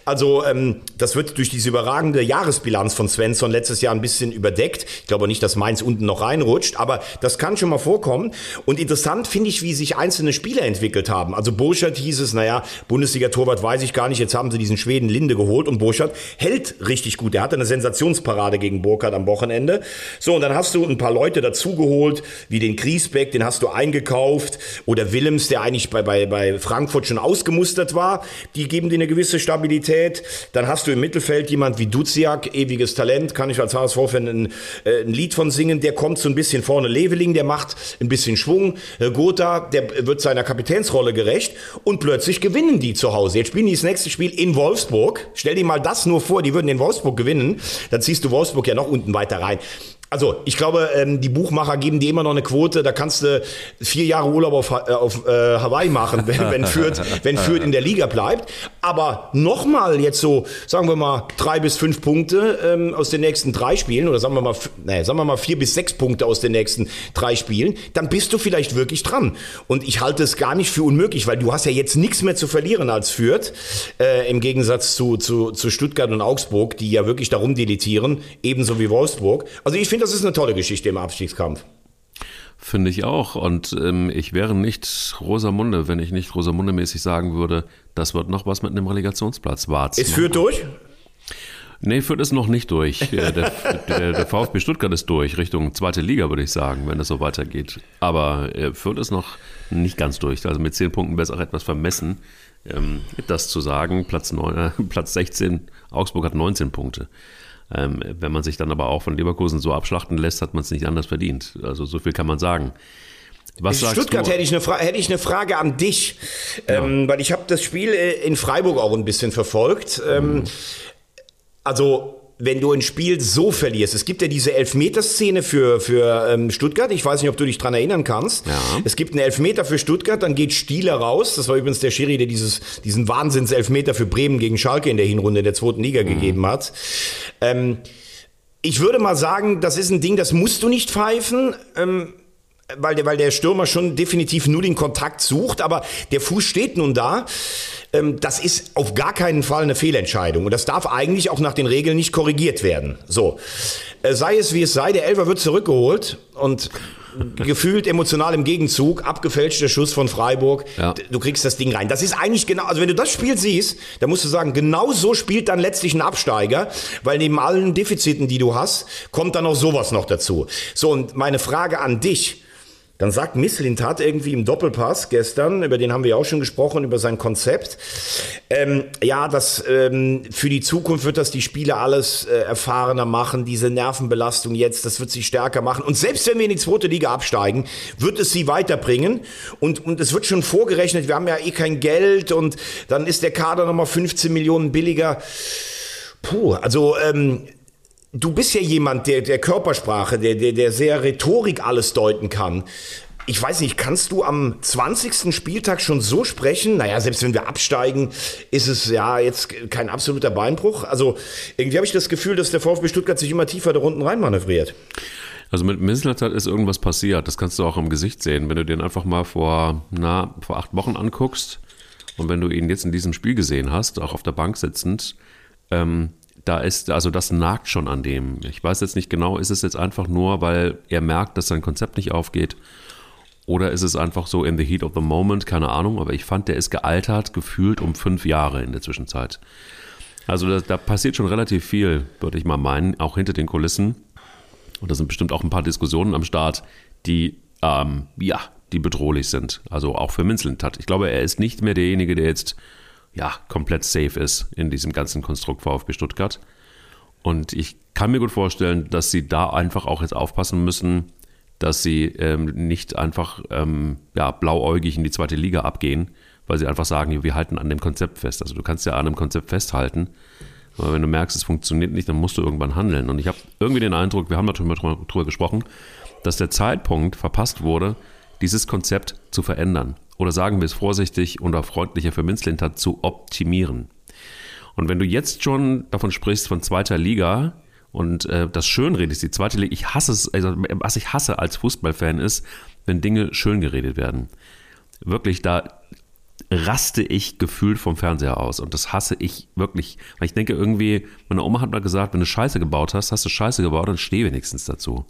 Also ähm, das wird durch diese überragende Jahresbilanz von Svensson letztes Jahr ein bisschen überdeckt. Ich glaube nicht, dass Mainz unten noch reinrutscht gerutscht, aber das kann schon mal vorkommen. Und interessant finde ich, wie sich einzelne Spieler entwickelt haben. Also Burschert hieß es, naja, Bundesliga-Torwart weiß ich gar nicht, jetzt haben sie diesen Schweden Linde geholt und Burschert hält richtig gut. Er hatte eine Sensationsparade gegen Burkhardt am Wochenende. So, und dann hast du ein paar Leute dazugeholt, wie den Griesbeck, den hast du eingekauft, oder Willems, der eigentlich bei, bei, bei Frankfurt schon ausgemustert war. Die geben dir eine gewisse Stabilität. Dann hast du im Mittelfeld jemand wie Duziak, ewiges Talent, kann ich als HSV-Fan ein, äh, ein Lied von singen, der kommt so ein bisschen bisschen vorne Leveling, der macht ein bisschen Schwung. Gotha, der wird seiner Kapitänsrolle gerecht und plötzlich gewinnen die zu Hause. Jetzt spielen die das nächste Spiel in Wolfsburg. Stell dir mal das nur vor, die würden in Wolfsburg gewinnen. Dann ziehst du Wolfsburg ja noch unten weiter rein. Also, ich glaube, ähm, die Buchmacher geben dir immer noch eine Quote, da kannst du vier Jahre Urlaub auf, äh, auf äh, Hawaii machen, wenn, wenn, Fürth, wenn Fürth in der Liga bleibt. Aber nochmal jetzt so, sagen wir mal, drei bis fünf Punkte ähm, aus den nächsten drei Spielen, oder sagen wir mal, nee, sagen wir mal vier bis sechs Punkte aus den nächsten drei Spielen, dann bist du vielleicht wirklich dran. Und ich halte es gar nicht für unmöglich, weil du hast ja jetzt nichts mehr zu verlieren als Fürth, äh, im Gegensatz zu, zu, zu Stuttgart und Augsburg, die ja wirklich darum deletieren, ebenso wie Wolfsburg. Also ich finde, das ist eine tolle Geschichte im Abstiegskampf. Finde ich auch. Und ähm, ich wäre nicht Rosamunde, wenn ich nicht Rosamunde-mäßig sagen würde, das wird noch was mit einem Relegationsplatz. Warts. Es führt durch? Nee, führt es noch nicht durch. Der, *laughs* der, der, VfB Stuttgart ist durch, Richtung zweite Liga, würde ich sagen, wenn es so weitergeht. Aber er führt es noch nicht ganz durch. Also mit zehn Punkten wäre es auch etwas vermessen, ähm, das zu sagen. Platz, 9, äh, *laughs* Platz 16, Augsburg hat 19 Punkte. Ähm, wenn man sich dann aber auch von Leverkusen so abschlachten lässt, hat man es nicht anders verdient. Also so viel kann man sagen. Was in Stuttgart hätte ich, eine hätte ich eine Frage an dich, ja. ähm, weil ich habe das Spiel äh, in Freiburg auch ein bisschen verfolgt. Ähm, mhm. Also wenn du ein Spiel so verlierst. Es gibt ja diese Elfmeterszene für, für ähm, Stuttgart. Ich weiß nicht, ob du dich dran erinnern kannst. Ja. Es gibt einen Elfmeter für Stuttgart, dann geht Stieler raus. Das war übrigens der Schiri, der dieses, diesen Wahnsinns-Elfmeter für Bremen gegen Schalke in der Hinrunde der zweiten Liga mhm. gegeben hat. Ähm, ich würde mal sagen, das ist ein Ding, das musst du nicht pfeifen. Ähm, weil der, weil der Stürmer schon definitiv nur den Kontakt sucht, aber der Fuß steht nun da. Ähm, das ist auf gar keinen Fall eine Fehlentscheidung und das darf eigentlich auch nach den Regeln nicht korrigiert werden. So, äh, sei es wie es sei, der Elfer wird zurückgeholt und *laughs* gefühlt emotional im Gegenzug, abgefälschter Schuss von Freiburg, ja. du kriegst das Ding rein. Das ist eigentlich genau, also wenn du das Spiel siehst, dann musst du sagen, genau so spielt dann letztlich ein Absteiger, weil neben allen Defiziten, die du hast, kommt dann auch sowas noch dazu. So, und meine Frage an dich, dann sagt Misslintat irgendwie im Doppelpass gestern, über den haben wir auch schon gesprochen, über sein Konzept. Ähm, ja, das ähm, für die Zukunft wird das die Spieler alles äh, erfahrener machen, diese Nervenbelastung jetzt, das wird sie stärker machen. Und selbst wenn wir in die zweite Liga absteigen, wird es sie weiterbringen. Und, und es wird schon vorgerechnet, wir haben ja eh kein Geld und dann ist der Kader nochmal 15 Millionen billiger. Puh, also ähm, du bist ja jemand, der, der Körpersprache, der, der, der sehr Rhetorik alles deuten kann. Ich weiß nicht, kannst du am 20. Spieltag schon so sprechen? Naja, selbst wenn wir absteigen, ist es ja jetzt kein absoluter Beinbruch. Also irgendwie habe ich das Gefühl, dass der VfB Stuttgart sich immer tiefer da unten rein manövriert. Also mit Misseltat ist irgendwas passiert. Das kannst du auch im Gesicht sehen. Wenn du den einfach mal vor, na, vor acht Wochen anguckst und wenn du ihn jetzt in diesem Spiel gesehen hast, auch auf der Bank sitzend, ähm, da ist, also das nagt schon an dem. Ich weiß jetzt nicht genau, ist es jetzt einfach nur, weil er merkt, dass sein Konzept nicht aufgeht? Oder ist es einfach so in the heat of the moment? Keine Ahnung, aber ich fand, der ist gealtert, gefühlt um fünf Jahre in der Zwischenzeit. Also da, da passiert schon relativ viel, würde ich mal meinen, auch hinter den Kulissen. Und da sind bestimmt auch ein paar Diskussionen am Start, die, ähm, ja, die bedrohlich sind. Also auch für Minzlintat. Ich glaube, er ist nicht mehr derjenige, der jetzt ja, komplett safe ist in diesem ganzen Konstrukt VfB Stuttgart. Und ich kann mir gut vorstellen, dass sie da einfach auch jetzt aufpassen müssen, dass sie ähm, nicht einfach ähm, ja, blauäugig in die zweite Liga abgehen, weil sie einfach sagen, wir halten an dem Konzept fest. Also du kannst ja an einem Konzept festhalten, aber wenn du merkst, es funktioniert nicht, dann musst du irgendwann handeln. Und ich habe irgendwie den Eindruck, wir haben darüber, darüber gesprochen, dass der Zeitpunkt verpasst wurde, dieses Konzept zu verändern oder sagen wir es vorsichtig unter freundlicher für Minzlinter zu optimieren. Und wenn du jetzt schon davon sprichst von zweiter Liga und äh, das schönredest, die zweite Liga, ich hasse es, also was ich hasse als Fußballfan ist, wenn Dinge schön geredet werden. Wirklich, da raste ich gefühlt vom Fernseher aus und das hasse ich wirklich, weil ich denke irgendwie, meine Oma hat mal gesagt, wenn du Scheiße gebaut hast, hast du Scheiße gebaut, dann steh wenigstens dazu.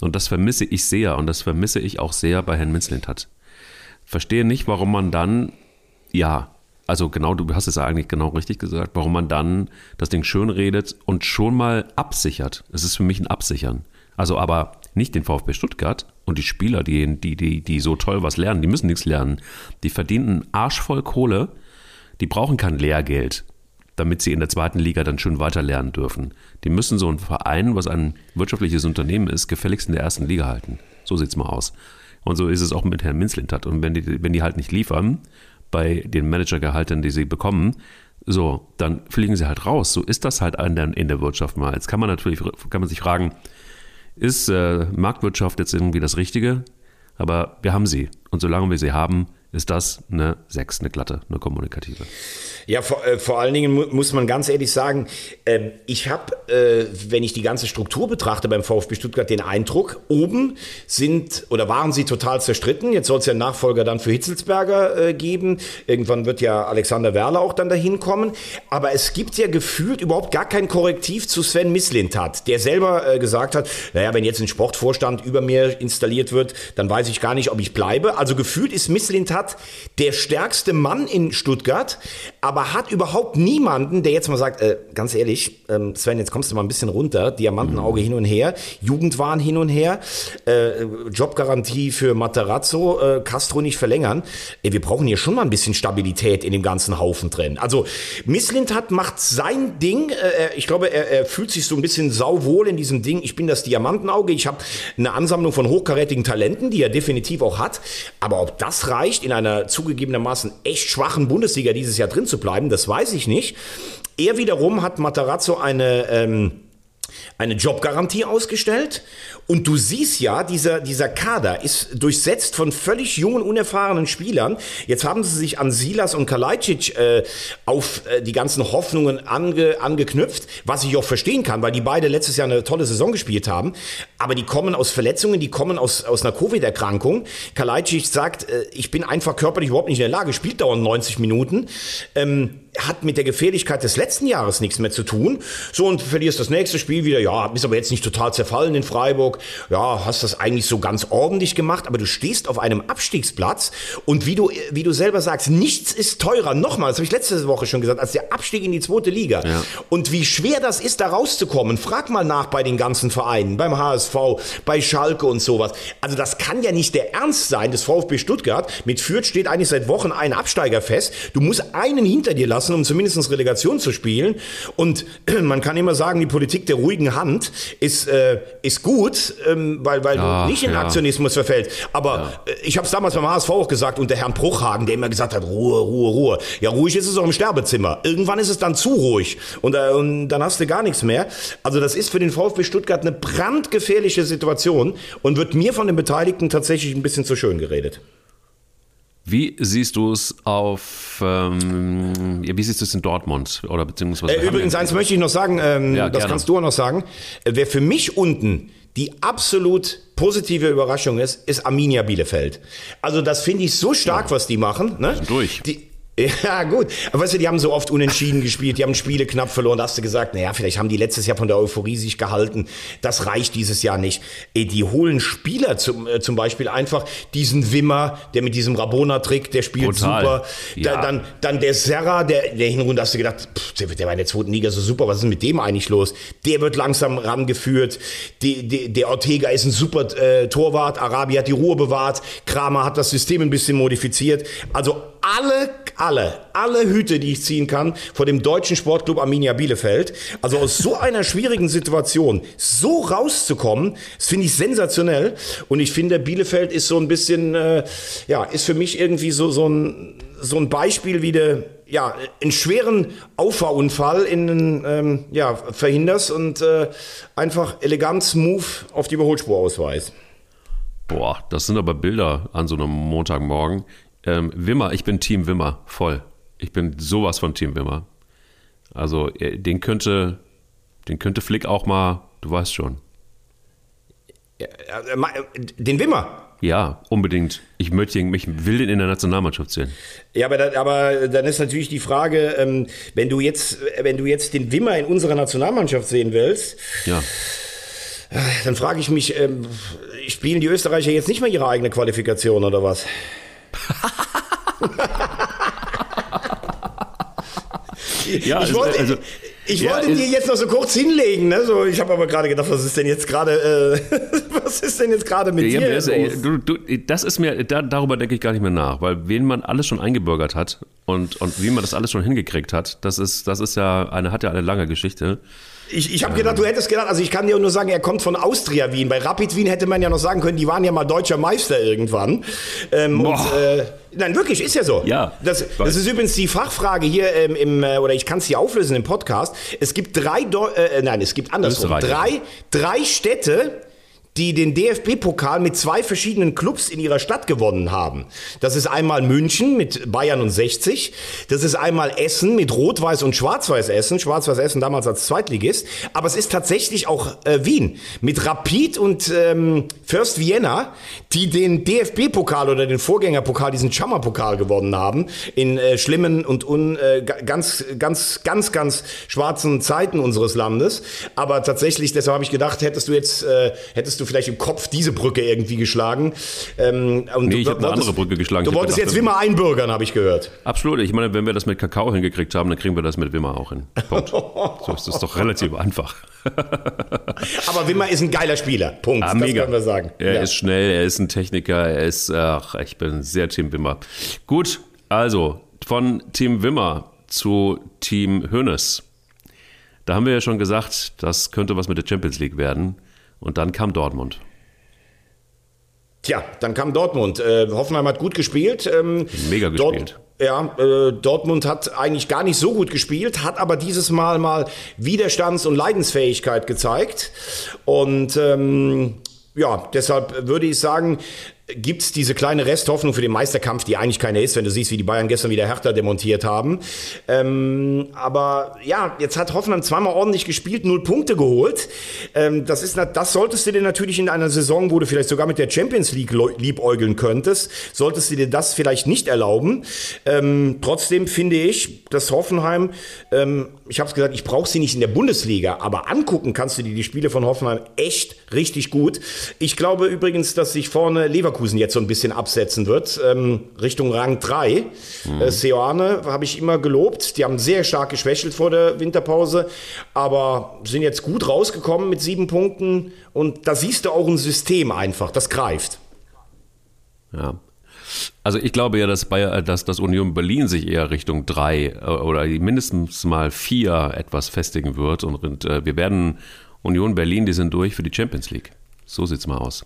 Und das vermisse ich sehr und das vermisse ich auch sehr bei Herrn Minzlintat verstehe nicht, warum man dann, ja, also genau, du hast es eigentlich genau richtig gesagt, warum man dann das Ding schön redet und schon mal absichert. Es ist für mich ein Absichern. Also aber nicht den VfB Stuttgart und die Spieler, die, die, die, die so toll was lernen, die müssen nichts lernen. Die verdienen einen Arsch voll Kohle, die brauchen kein Lehrgeld, damit sie in der zweiten Liga dann schön weiter lernen dürfen. Die müssen so einen Verein, was ein wirtschaftliches Unternehmen ist, gefälligst in der ersten Liga halten. So sieht's mal aus. Und so ist es auch mit Herrn Minzlintat. Und wenn die, wenn die halt nicht liefern, bei den Managergehalten, die sie bekommen, so, dann fliegen sie halt raus. So ist das halt in der, Wirtschaft mal. Jetzt kann man natürlich, kann man sich fragen, ist äh, Marktwirtschaft jetzt irgendwie das Richtige? Aber wir haben sie. Und solange wir sie haben, ist das eine 6, eine glatte, eine kommunikative. Ja, vor, äh, vor allen Dingen mu muss man ganz ehrlich sagen, äh, ich habe, äh, wenn ich die ganze Struktur betrachte beim VfB Stuttgart, den Eindruck, oben sind oder waren sie total zerstritten. Jetzt soll es ja einen Nachfolger dann für Hitzelsberger äh, geben. Irgendwann wird ja Alexander Werler auch dann dahin kommen. Aber es gibt ja gefühlt überhaupt gar kein Korrektiv zu Sven Mislintat, der selber äh, gesagt hat, naja, wenn jetzt ein Sportvorstand über mir installiert wird, dann weiß ich gar nicht, ob ich bleibe. Also gefühlt ist Mislintat der stärkste Mann in Stuttgart, aber hat überhaupt niemanden, der jetzt mal sagt, äh, ganz ehrlich, ähm, Sven, jetzt kommst du mal ein bisschen runter, Diamantenauge mhm. hin und her, Jugendwahn hin und her, äh, Jobgarantie für Materazzo, äh, Castro nicht verlängern. Ey, wir brauchen hier schon mal ein bisschen Stabilität in dem ganzen Haufen drin. Also Misslind hat macht sein Ding. Äh, ich glaube, er, er fühlt sich so ein bisschen sauwohl in diesem Ding. Ich bin das Diamantenauge. Ich habe eine Ansammlung von hochkarätigen Talenten, die er definitiv auch hat. Aber ob das reicht, in einer zugegebenermaßen echt schwachen Bundesliga dieses Jahr drin zu bleiben, das weiß ich nicht. Er wiederum hat Matarazzo eine, ähm, eine Jobgarantie ausgestellt und du siehst ja, dieser, dieser Kader ist durchsetzt von völlig jungen, unerfahrenen Spielern. Jetzt haben sie sich an Silas und Kalajdzic äh, auf äh, die ganzen Hoffnungen ange, angeknüpft, was ich auch verstehen kann, weil die beide letztes Jahr eine tolle Saison gespielt haben. Aber die kommen aus Verletzungen, die kommen aus, aus einer Covid-Erkrankung. Kalajdzic sagt, äh, ich bin einfach körperlich überhaupt nicht in der Lage, spielt dauernd 90 Minuten. Ähm, hat mit der Gefährlichkeit des letzten Jahres nichts mehr zu tun. So, und verlierst das nächste Spiel wieder. Ja, bist aber jetzt nicht total zerfallen in Freiburg. Ja, hast das eigentlich so ganz ordentlich gemacht, aber du stehst auf einem Abstiegsplatz und wie du, wie du selber sagst, nichts ist teurer. Nochmal, das habe ich letzte Woche schon gesagt, als der Abstieg in die zweite Liga. Ja. Und wie schwer das ist, da rauszukommen. Frag mal nach bei den ganzen Vereinen, beim HSV, bei Schalke und sowas. Also das kann ja nicht der Ernst sein des VfB Stuttgart. Mit Fürth steht eigentlich seit Wochen ein Absteiger fest. Du musst einen hinter dir lassen lassen, um zumindest Relegation zu spielen. Und *clears throat* man kann immer sagen, die Politik der ruhigen Hand ist, äh, ist gut, ähm, weil, weil ja, du nicht in ja. Aktionismus verfällst. Aber ja. Äh, ich habe es damals beim HSV auch gesagt, unter Herrn Bruchhagen, der immer gesagt hat, Ruhe, Ruhe, Ruhe. Ja, ruhig ist es auch im Sterbezimmer. Irgendwann ist es dann zu ruhig. Und, äh, und dann hast du gar nichts mehr. Also das ist für den VfB Stuttgart eine brandgefährliche Situation und wird mir von den Beteiligten tatsächlich ein bisschen zu schön geredet. Wie siehst du es auf, ähm, wie siehst du es in Dortmund oder beziehungsweise? Äh, übrigens, eins möchte ich noch sagen, ähm, ja, das gerne. kannst du auch noch sagen. Äh, wer für mich unten die absolut positive Überraschung ist, ist Arminia Bielefeld. Also das finde ich so stark, ja. was die machen. Ne? Durch. Die, Ja, gut. Aber weißt du, die haben so oft unentschieden gespielt, die haben Spiele knapp verloren. Da hast du gesagt, naja, vielleicht haben die letztes Jahr von der Euphorie sich gehalten. Das reicht dieses Jahr nicht. Ey, die holen Spieler zum, äh, zum Beispiel einfach diesen Wimmer, der mit diesem Rabona-Trick, der spielt Brutal. super. Da, Ja. dann, dann der Serra, der, der Hinrunde hast du gedacht, pff, der, der war in der zweiten Liga so super, was ist mit dem eigentlich los? Der wird langsam rangeführt. Die, die, der Ortega ist ein super äh, Torwart. Arabi hat die Ruhe bewahrt. Kramer hat das System ein bisschen modifiziert. Also alle, alle, alle Hüte, die ich ziehen kann vor dem deutschen Sportclub Arminia Bielefeld. Also aus so einer schwierigen Situation so rauszukommen, das finde ich sensationell. Und ich finde, Bielefeld ist so ein bisschen, äh, ja, ist für mich irgendwie so, so ein, so ein Beispiel, wie du ja, einen schweren Auffahrunfall in, ähm, ja, verhinderst und äh, einfach elegant, smooth auf die Überholspur ausweist. Boah, das sind aber Bilder an so einem Montagmorgen. Ähm, Wimmer, ich bin Team Wimmer, voll. Ich bin sowas von Team Wimmer. Also, äh, den könnte, den könnte Flick auch mal, du weißt schon. Äh, äh, den Wimmer. Ja, unbedingt. Ich möchte ihn, ich will den in der Nationalmannschaft sehen. Ja, aber, da, aber dann ist natürlich die Frage, ähm, wenn du jetzt, wenn du jetzt den Wimmer in unserer Nationalmannschaft sehen willst, Ja. dann frage ich mich, ähm, spielen die Österreicher jetzt nicht mal ihre eigene Qualifikation oder was? Ja, ich also- wollte, also- ich Ja, wollte ist- dir jetzt noch so kurz hinlegen, ne? So, ich habe aber gerade gedacht, was ist denn jetzt gerade, äh, *laughs* was ist denn jetzt gerade mit Ja, dir das, los? du, du, das ist mir, da, darüber denke ich gar nicht mehr nach, weil wen man alles schon eingebürgert hat und, und wie man das alles schon hingekriegt hat, das ist, das ist ja eine, hat ja eine lange Geschichte. Ich, ich habe gedacht, du hättest gedacht, also ich kann dir nur sagen, er kommt von Austria Wien. Bei Rapid Wien hätte man ja noch sagen können, die waren ja mal deutscher Meister irgendwann. Ähm, und, äh, nein, wirklich, ist ja so. Ja. Das, das ist übrigens die Fachfrage hier ähm, im, äh, oder ich kann es hier auflösen im Podcast. Es gibt drei, Deu äh, nein, es gibt andersrum. Drei, drei Städte, die den DFB-Pokal mit zwei verschiedenen Clubs in ihrer Stadt gewonnen haben. Das ist einmal München mit Bayern und 60. Das ist einmal Essen mit Rot-Weiß und Schwarz-Weiß Essen. Schwarz-Weiß Essen damals als Zweitligist. Aber es ist tatsächlich auch äh, Wien mit Rapid und ähm, First Vienna, die den DFB-Pokal oder den Vorgängerpokal, diesen Chammer-Pokal gewonnen haben. In äh, schlimmen und un, äh, ga- ganz, ganz, ganz, ganz schwarzen Zeiten unseres Landes. Aber tatsächlich, deshalb habe ich gedacht, hättest du jetzt, äh, hättest du vielleicht im Kopf diese Brücke irgendwie geschlagen. Ähm, und Nee, du ich hab eine andere Brücke geschlagen. Du wolltest gedacht, jetzt Wimmer einbürgern, habe ich gehört. Absolut. Ich meine, wenn wir das mit Kakao hingekriegt haben, dann kriegen wir das mit Wimmer auch hin. Punkt. *laughs* So ist das doch relativ einfach. *laughs* Aber Wimmer ist ein geiler Spieler. Punkt. Ah, das mega. können wir sagen. Er Ja. ist schnell, er ist ein Techniker, er ist, ach, ich bin sehr Team Wimmer. Gut, also von Team Wimmer zu Team Hönes. Da haben wir ja schon gesagt, das könnte was mit der Champions League werden. Und dann kam Dortmund. Tja, dann kam Dortmund. Äh, Hoffenheim hat gut gespielt. Ähm, Mega gespielt. ja, äh, Dortmund hat eigentlich gar nicht so gut gespielt, hat aber dieses Mal mal Widerstands- und Leidensfähigkeit gezeigt. Und ähm, ja, deshalb würde ich sagen, gibt's diese kleine Resthoffnung für den Meisterkampf, die eigentlich keine ist, wenn du siehst, wie die Bayern gestern wieder Hertha demontiert haben. Ähm, aber ja, jetzt hat Hoffenheim zweimal ordentlich gespielt, null Punkte geholt. Ähm, das, ist, das solltest du dir natürlich in einer Saison, wo du vielleicht sogar mit der Champions League liebäugeln könntest, solltest du dir das vielleicht nicht erlauben. Ähm, trotzdem finde ich, dass Hoffenheim, ähm, ich habe es gesagt, ich brauche sie nicht in der Bundesliga, aber angucken kannst du dir die Spiele von Hoffenheim echt richtig gut. Ich glaube übrigens, dass sich vorne Leverkusen jetzt so ein bisschen absetzen wird, ähm, Richtung Rang 3. Äh, Seoane habe ich immer gelobt. Die haben sehr stark geschwächelt vor der Winterpause, aber sind jetzt gut rausgekommen mit sieben Punkten. Und da siehst du auch ein System einfach, das greift. Ja. Also ich glaube ja, dass, Bayer, dass das Union Berlin sich eher Richtung drei äh, oder mindestens mal vier etwas festigen wird. Und, äh, wir werden Union Berlin, die sind durch für die Champions League. So sieht's mal aus.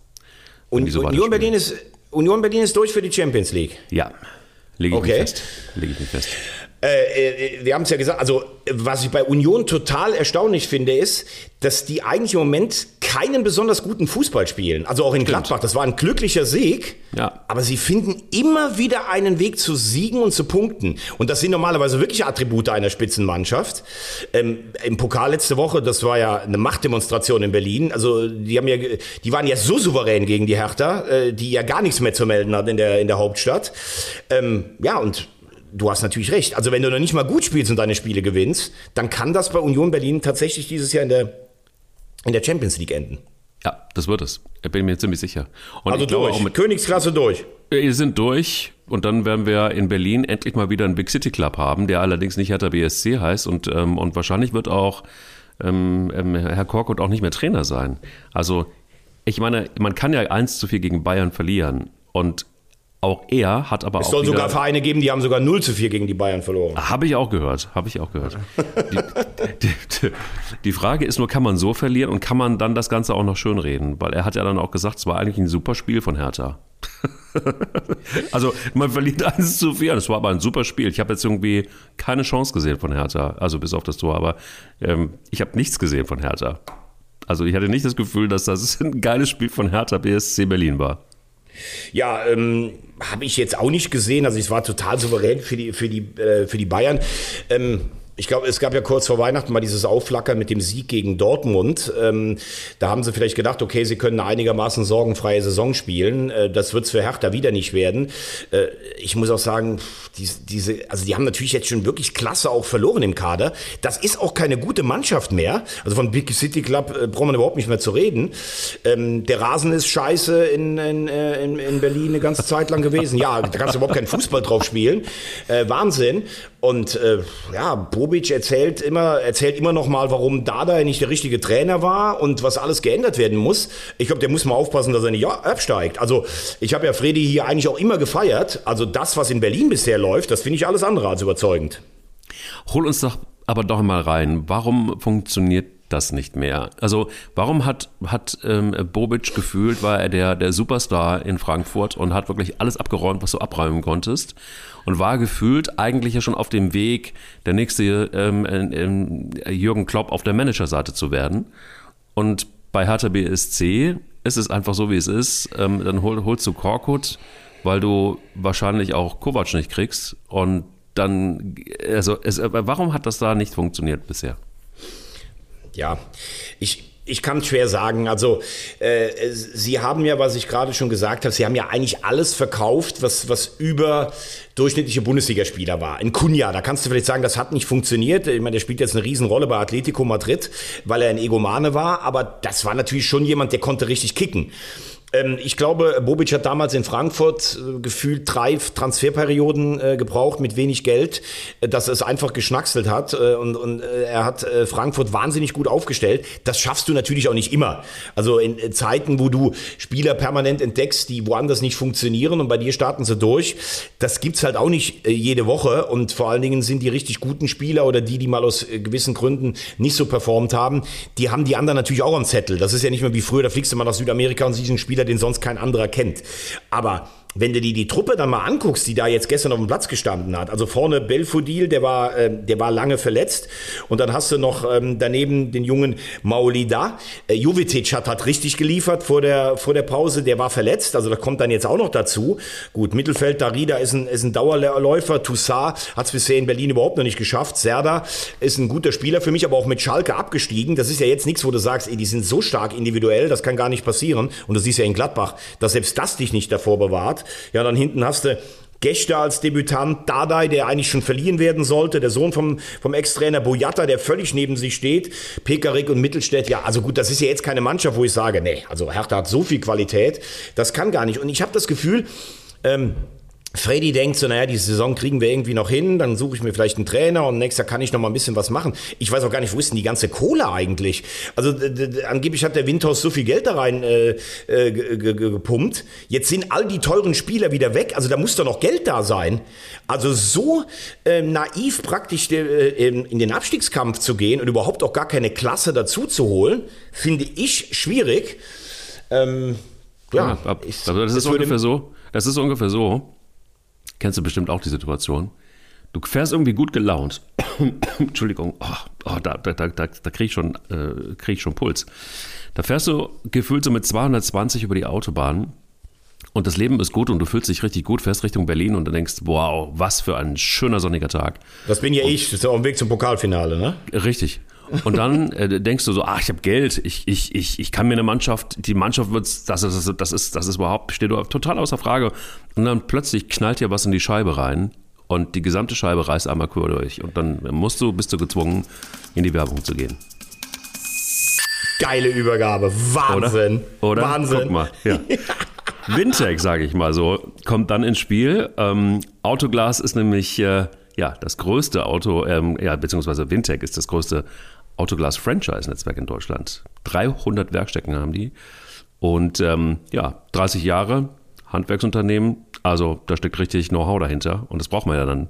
Und so Union. Berlin ist, Union Berlin ist durch für die Champions League. Ja, lege ich Okay. mich fest. Lege ich mich fest. Äh, äh, wir haben es ja gesagt, also was ich bei Union total erstaunlich finde, ist, dass die eigentlich im Moment keinen besonders guten Fußball spielen. Also auch in Gladbach, das war ein glücklicher Sieg. Ja. Aber sie finden immer wieder einen Weg zu siegen und zu punkten. Und das sind normalerweise wirklich Attribute einer Spitzenmannschaft. Ähm, Im Pokal letzte Woche, das war ja eine Machtdemonstration in Berlin. Also die haben ja, die waren ja so souverän gegen die Hertha, äh, die ja gar nichts mehr zu melden hat in der, in der Hauptstadt. Ähm, ja, und du hast natürlich recht. Also wenn du noch nicht mal gut spielst und deine Spiele gewinnst, dann kann das bei Union Berlin tatsächlich dieses Jahr in der, in der Champions League enden. Ja, das wird es. Ich bin mir ziemlich sicher. Und also durch. Königsklasse durch. Wir sind durch und dann werden wir in Berlin endlich mal wieder einen Big City Club haben, der allerdings nicht Hertha BSC heißt und, ähm, und wahrscheinlich wird auch ähm, ähm, Herr Korkut auch nicht mehr Trainer sein. Also ich meine, man kann ja eins zu viel gegen Bayern verlieren und auch er hat aber es auch. Es soll sogar Vereine geben, die haben sogar 0 zu 4 gegen die Bayern verloren. Habe ich auch gehört. Habe ich auch gehört. die, die, die, Frage ist nur, kann man so verlieren und kann man dann das Ganze auch noch schön reden? Weil er hat ja dann auch gesagt, es war eigentlich ein super Spiel von Hertha. *laughs* also man verliert 1 zu 4. Das war aber ein super Spiel. Ich habe jetzt irgendwie keine Chance gesehen von Hertha. Also bis auf das Tor. Aber ähm, ich habe nichts gesehen von Hertha. Also ich hatte nicht das Gefühl, dass das ein geiles Spiel von Hertha BSC Berlin war. Ja, ähm, habe ich jetzt auch nicht gesehen. Also es war total souverän für die, für die, äh, für die Bayern. Ähm, ich glaube, es gab ja kurz vor Weihnachten mal dieses Aufflackern mit dem Sieg gegen Dortmund. Ähm, da haben sie vielleicht gedacht, okay, sie können eine einigermaßen sorgenfreie Saison spielen. Äh, das wird es für Hertha wieder nicht werden. Äh, ich muss auch sagen, diese, diese, also die haben natürlich jetzt schon wirklich klasse auch verloren im Kader. Das ist auch keine gute Mannschaft mehr. Also von Big City Club äh, braucht man überhaupt nicht mehr zu reden. Ähm, der Rasen ist scheiße in, in, äh, in, in Berlin eine ganze Zeit lang gewesen. Ja, da kannst du überhaupt keinen Fußball drauf spielen. Äh, Wahnsinn. Und äh, ja, Bobic erzählt immer, erzählt immer noch mal, warum Dada nicht der richtige Trainer war und was alles geändert werden muss. Ich glaube, der muss mal aufpassen, dass er nicht absteigt. Also ich habe ja Fredi hier eigentlich auch immer gefeiert. Also das, was in Berlin bisher läuft, das finde ich alles andere als überzeugend. Hol uns doch aber doch mal rein. Warum funktioniert das nicht mehr. Also warum hat, hat ähm, Bobic gefühlt, war er der, der Superstar in Frankfurt und hat wirklich alles abgeräumt, was du abräumen konntest und war gefühlt eigentlich ja schon auf dem Weg, der nächste ähm, ähm, Jürgen Klopp auf der Managerseite zu werden. Und bei Hertha BSC ist es einfach so, wie es ist. Ähm, dann hol, holst du Korkut, weil du wahrscheinlich auch Kovac nicht kriegst und dann, also es, warum hat das da nicht funktioniert bisher? Ja, ich, ich kann schwer sagen. Also äh, Sie haben ja, was ich gerade schon gesagt habe, Sie haben ja eigentlich alles verkauft, was, was über durchschnittliche Bundesligaspieler war. In Kunja, da kannst du vielleicht sagen, das hat nicht funktioniert. Ich meine, der spielt jetzt eine Riesenrolle bei Atletico Madrid, weil er ein Egomane war, aber das war natürlich schon jemand, der konnte richtig kicken. Ähm, ich glaube, Bobic hat damals in Frankfurt äh, gefühlt drei Transferperioden äh, gebraucht mit wenig Geld, äh, dass es einfach geschnackselt hat und, und er hat Frankfurt wahnsinnig gut aufgestellt. Das schaffst du natürlich auch nicht immer. Also in Zeiten, wo du Spieler permanent entdeckst, die woanders nicht funktionieren und bei dir starten sie durch, das gibt's halt auch nicht jede Woche und vor allen Dingen sind die richtig guten Spieler oder die, die mal aus gewissen Gründen nicht so performt haben, die haben die anderen natürlich auch am Zettel. Das ist ja nicht mehr wie früher, da fliegst du mal nach Südamerika und siehst einen Spieler Spieler, den sonst kein anderer kennt. Aber wenn du dir die Truppe dann mal anguckst, die da jetzt gestern auf dem Platz gestanden hat, also vorne Belfodil, der war, äh, der war lange verletzt und dann hast du noch ähm, daneben den jungen Maulida. Äh, Jovetic hat, hat richtig geliefert vor der, vor der Pause, der war verletzt, also da kommt dann jetzt auch noch dazu. Gut, Mittelfeld, Darida ist ein, ist ein Dauerläufer, Toussaint hat es bisher in Berlin überhaupt noch nicht geschafft, Serda ist ein guter Spieler für mich, aber auch mit Schalke abgestiegen. Das ist ja jetzt nichts, wo du sagst, ey, die sind so stark individuell, das kann gar nicht passieren und du siehst ja in Gladbach, dass selbst das dich nicht davor bewahrt. Ja, dann hinten hast du Gechter als Debütant, Dardai, der eigentlich schon verliehen werden sollte, der Sohn vom, vom Ex-Trainer Boyata, der völlig neben sich steht, Pekarik und Mittelstädt, ja, also gut, das ist ja jetzt keine Mannschaft, wo ich sage, nee, also Hertha hat so viel Qualität, das kann gar nicht. Und ich habe das Gefühl, ähm, Freddy denkt so, naja, die Saison kriegen wir irgendwie noch hin, dann suche ich mir vielleicht einen Trainer und nächstes Jahr kann ich noch mal ein bisschen was machen. Ich weiß auch gar nicht, wo ist denn die ganze Kohle eigentlich? Also angeblich hat der Windhaus so viel Geld da rein äh, äh, gepumpt. Jetzt sind all die teuren Spieler wieder weg, also da muss doch noch Geld da sein. Also so äh, naiv praktisch äh, in den Abstiegskampf zu gehen und überhaupt auch gar keine Klasse dazu zu holen, finde ich schwierig. Ähm, ja, ja ab, also das ist ungefähr so. Das ist ungefähr so Kennst du bestimmt auch die Situation. Du fährst irgendwie gut gelaunt. *coughs* Entschuldigung, oh, oh, da, da, da, da kriege ich, schon, äh, krieg ich schon Puls. Da fährst du gefühlt so mit 220 über die Autobahn und das Leben ist gut und du fühlst dich richtig gut, fährst Richtung Berlin und du denkst, wow, was für ein schöner sonniger Tag. Das bin ja und, ich, das ist ja auf dem Weg zum Pokalfinale, ne? Richtig. Und dann äh, denkst du so, ach, ich habe Geld, ich, ich, ich, ich kann mir eine Mannschaft, die Mannschaft wird, das ist, das ist, das ist überhaupt, steht total außer Frage. Und dann plötzlich knallt dir was in die Scheibe rein und die gesamte Scheibe reißt einmal quer durch. Und dann musst du, bist du gezwungen, in die Werbung zu gehen. Geile Übergabe. Wahnsinn. Oder? Oder? Wahnsinn. Guck mal. Ja. *laughs* Wintec, sage ich mal so, kommt dann ins Spiel. Ähm, Autoglas ist nämlich äh, ja, das größte Auto, ähm, ja, beziehungsweise Wintec ist das größte Autoglas-Franchise-Netzwerk in Deutschland. 300 Werkstätten haben die. Und ähm, ja, 30 Jahre, Handwerksunternehmen, also da steckt richtig Know-how dahinter. Und das braucht man ja dann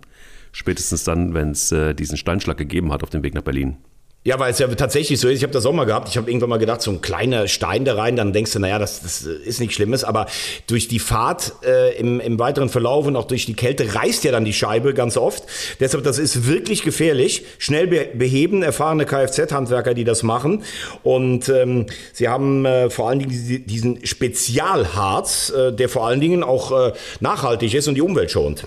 spätestens dann, wenn es äh, diesen Steinschlag gegeben hat auf dem Weg nach Berlin. Ja, weil es ja tatsächlich so ist. Ich habe das auch mal gehabt. Ich habe irgendwann mal gedacht, so ein kleiner Stein da rein, dann denkst du, naja, das, das ist nichts Schlimmes. Aber durch die Fahrt äh, im, im weiteren Verlauf und auch durch die Kälte reißt ja dann die Scheibe ganz oft. Deshalb, das ist wirklich gefährlich. Schnell be beheben, erfahrene Kfz-Handwerker, die das machen. Und ähm, sie haben äh, vor allen Dingen diesen Spezialharz, äh, der vor allen Dingen auch äh, nachhaltig ist und die Umwelt schont.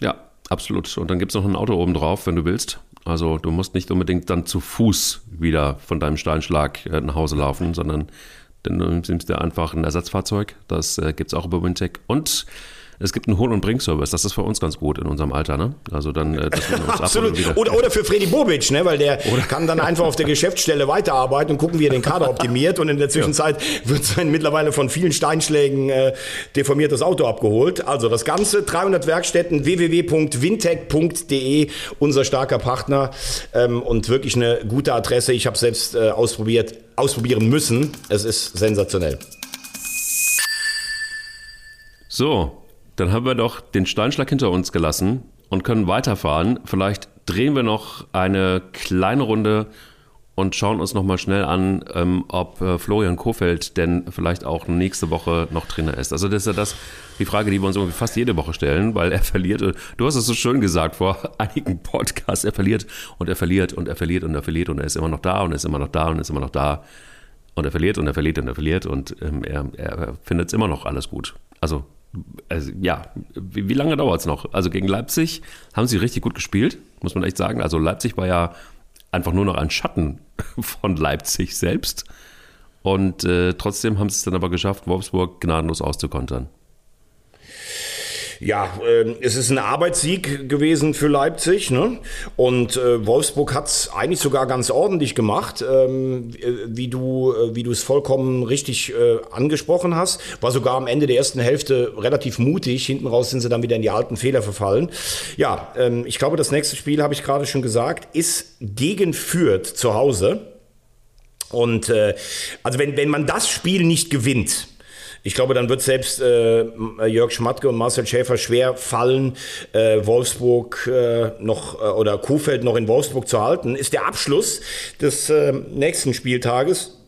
Ja, absolut. Und dann gibt's noch ein Auto oben drauf, wenn du willst. Also du musst nicht unbedingt dann zu Fuß wieder von deinem Steinschlag äh, nach Hause laufen, sondern dann nimmst du einfach ein Ersatzfahrzeug. Das äh, gibt es auch über Wintec. Und es gibt einen Hol- und Bring-Service. Das ist für uns ganz gut in unserem Alter. Ne? Also dann, äh, dass wir uns *laughs* Absolut. Oder, oder für Freddy Bobic, ne? weil der oder? kann dann einfach auf der Geschäftsstelle weiterarbeiten und gucken, wie er den Kader optimiert. Und in der Zwischenzeit ja. wird sein mittlerweile von vielen Steinschlägen äh, deformiertes Auto abgeholt. Also das Ganze, 300 Werkstätten, www.wintech.de, unser starker Partner ähm, und wirklich eine gute Adresse. Ich habe selbst äh, ausprobiert, ausprobieren müssen. Es ist sensationell. So, dann haben wir doch den Steinschlag hinter uns gelassen und können weiterfahren. Vielleicht drehen wir noch eine kleine Runde und schauen uns nochmal schnell an, ähm, ob äh, Florian Kofeld denn vielleicht auch nächste Woche noch Trainer ist. Also das ist ja das, die Frage, die wir uns irgendwie fast jede Woche stellen, weil er *laughs* verliert. Du hast es so schön gesagt vor einigen Podcasts, er verliert und er verliert und er verliert und er verliert und er ist immer noch da und er ist immer noch da und er ist immer noch da. Und er verliert und er verliert und er verliert und ähm, er, er findet es immer noch alles gut. Also also ja, wie, wie lange dauert es noch? Also gegen Leipzig haben sie richtig gut gespielt, muss man echt sagen. Also Leipzig war ja einfach nur noch ein Schatten *laughs* von Leipzig selbst. Und äh, trotzdem haben sie es dann aber geschafft, Wolfsburg gnadenlos auszukontern ja, äh, es ist ein Arbeitssieg gewesen für Leipzig. Ne? Und äh, Wolfsburg hat es eigentlich sogar ganz ordentlich gemacht, ähm, äh, wie du äh, wie du es vollkommen richtig äh, angesprochen hast. War sogar am Ende der ersten Hälfte relativ mutig. Hinten raus sind sie dann wieder in die alten Fehler verfallen. Ja, ähm, ich glaube, das nächste Spiel, habe ich gerade schon gesagt, ist gegen Fürth zu Hause. Und äh, also wenn, wenn man das Spiel nicht gewinnt, ich glaube, dann wird selbst äh, Jörg Schmatke und Marcel Schäfer schwer fallen, äh, Wolfsburg äh, noch äh, oder Kuhfeld noch in Wolfsburg zu halten. Ist der Abschluss des äh, nächsten Spieltages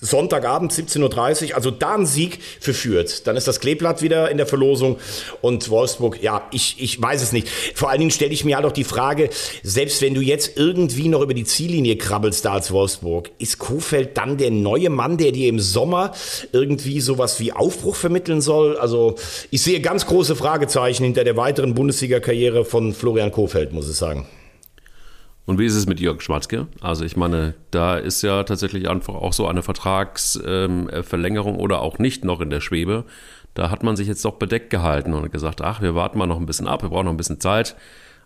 Sonntagabend 17.30 Uhr, also da ein Sieg für Fürth. Dann ist das Kleeblatt wieder in der Verlosung und Wolfsburg, ja, ich, ich weiß es nicht. Vor allen Dingen stelle ich mir halt auch die Frage, selbst wenn du jetzt irgendwie noch über die Ziellinie krabbelst da als Wolfsburg, ist Kofeld dann der neue Mann, der dir im Sommer irgendwie sowas wie Aufbruch vermitteln soll? Also ich sehe ganz große Fragezeichen hinter der weiteren Bundesliga-Karriere von Florian Kofeld, muss ich sagen. Und wie ist es mit Jörg Schmatzke? Also ich meine, da ist ja tatsächlich einfach auch so eine Vertragsverlängerung ähm, oder auch nicht noch in der Schwebe. Da hat man sich jetzt doch bedeckt gehalten und gesagt, ach, wir warten mal noch ein bisschen ab, wir brauchen noch ein bisschen Zeit.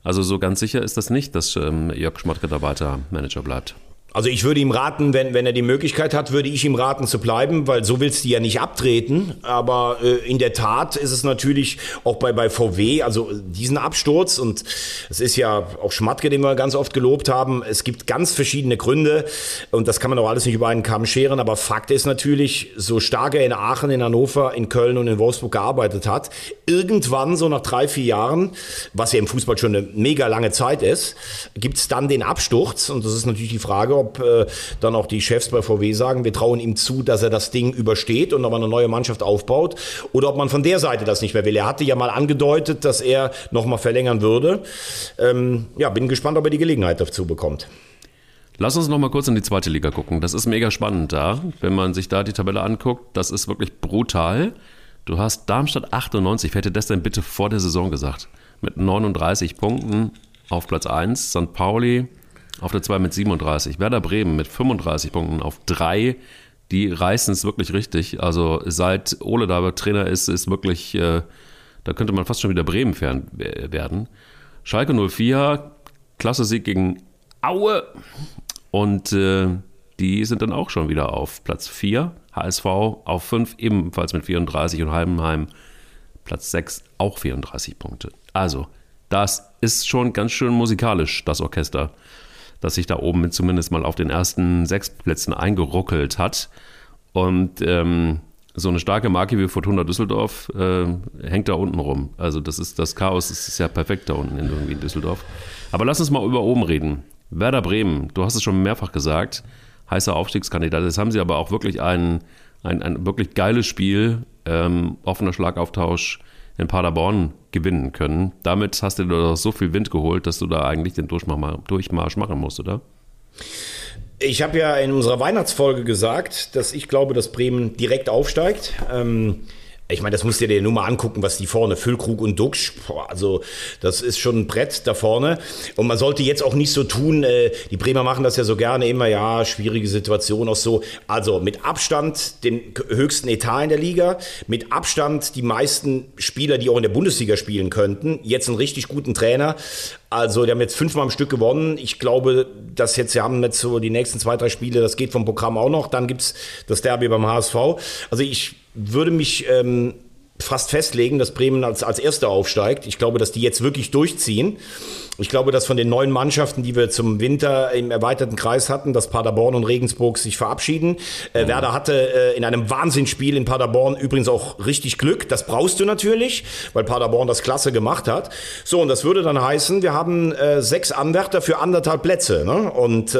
Also so ganz sicher ist das nicht, dass ähm, Jörg Schmatzke da weiter Manager bleibt. Also ich würde ihm raten, wenn, wenn er die Möglichkeit hat, würde ich ihm raten zu bleiben, weil so willst du ja nicht abtreten. Aber äh, in der Tat ist es natürlich auch bei, bei VW, also diesen Absturz und es ist ja auch Schmatke, den wir ganz oft gelobt haben. Es gibt ganz verschiedene Gründe und das kann man auch alles nicht über einen Kamm scheren. Aber Fakt ist natürlich, so stark er in Aachen, in Hannover, in Köln und in Wolfsburg gearbeitet hat, irgendwann so nach drei, vier Jahren, was ja im Fußball schon eine mega lange Zeit ist, gibt es dann den Absturz und das ist natürlich die Frage, ob äh, dann auch die Chefs bei VW sagen, wir trauen ihm zu, dass er das Ding übersteht und nochmal eine neue Mannschaft aufbaut oder ob man von der Seite das nicht mehr will. Er hatte ja mal angedeutet, dass er nochmal verlängern würde. Ähm, ja, bin gespannt, ob er die Gelegenheit dazu bekommt. Lass uns noch mal kurz in die zweite Liga gucken. Das ist mega spannend da. Wenn man sich da die Tabelle anguckt, das ist wirklich brutal. Du hast Darmstadt 98, wer hätte das denn bitte vor der Saison gesagt? Mit 39 Punkten auf Platz 1, St. Pauli auf der 2 mit 37. Werder Bremen mit 35 Punkten auf 3. Die reißen es wirklich richtig. Also seit Ole da Trainer ist, ist wirklich, äh, da könnte man fast schon wieder Bremen fern werden. Schalke 04, klasse Sieg gegen Aue. Und äh, die sind dann auch schon wieder auf Platz 4. HSV auf 5, ebenfalls mit 34 und Heidenheim Platz 6, auch 34 Punkte. Also, das ist schon ganz schön musikalisch, das Orchester, das sich da oben zumindest mal auf den ersten sechs Plätzen eingeruckelt hat. Und ähm, so eine starke Marke wie Fortuna Düsseldorf äh, hängt da unten rum. Also das ist das Chaos das ist ja perfekt da unten in, irgendwie in Düsseldorf. Aber lass uns mal über oben reden. Werder Bremen, du hast es schon mehrfach gesagt, heißer Aufstiegskandidat. Jetzt haben sie aber auch wirklich ein, ein, ein wirklich geiles Spiel, ähm, offener Schlagauftausch in Paderborn gewinnen können. Damit hast du dir so viel Wind geholt, dass du da eigentlich den Durchmarsch machen musst, oder? Ich habe ja in unserer Weihnachtsfolge gesagt, dass ich glaube, dass Bremen direkt aufsteigt. Ähm, ich meine, das musst du dir nur mal angucken, was die vorne, Füllkrug und Duxch, also das ist schon ein Brett da vorne. Und man sollte jetzt auch nicht so tun, äh, die Bremer machen das ja so gerne immer, ja, schwierige Situation auch so. Also mit Abstand den höchsten Etat in der Liga, mit Abstand die meisten Spieler, die auch in der Bundesliga spielen könnten, jetzt einen richtig guten Trainer. Also, die haben jetzt fünfmal am Stück gewonnen. Ich glaube, dass jetzt, sie haben jetzt so die nächsten zwei, drei Spiele, das geht vom Programm auch noch. Dann gibt's das Derby beim HSV. Also, ich würde mich ähm, fast festlegen, dass Bremen als, als Erster aufsteigt. Ich glaube, dass die jetzt wirklich durchziehen. Ich glaube, dass von den neuen Mannschaften, die wir zum Winter im erweiterten Kreis hatten, dass Paderborn und Regensburg sich verabschieden. Äh, mhm. Werder hatte äh, in einem Wahnsinnsspiel in Paderborn übrigens auch richtig Glück. Das brauchst du natürlich, weil Paderborn das klasse gemacht hat. So, und das würde dann heißen, wir haben äh, sechs Anwärter für anderthalb Plätze. Ne? Und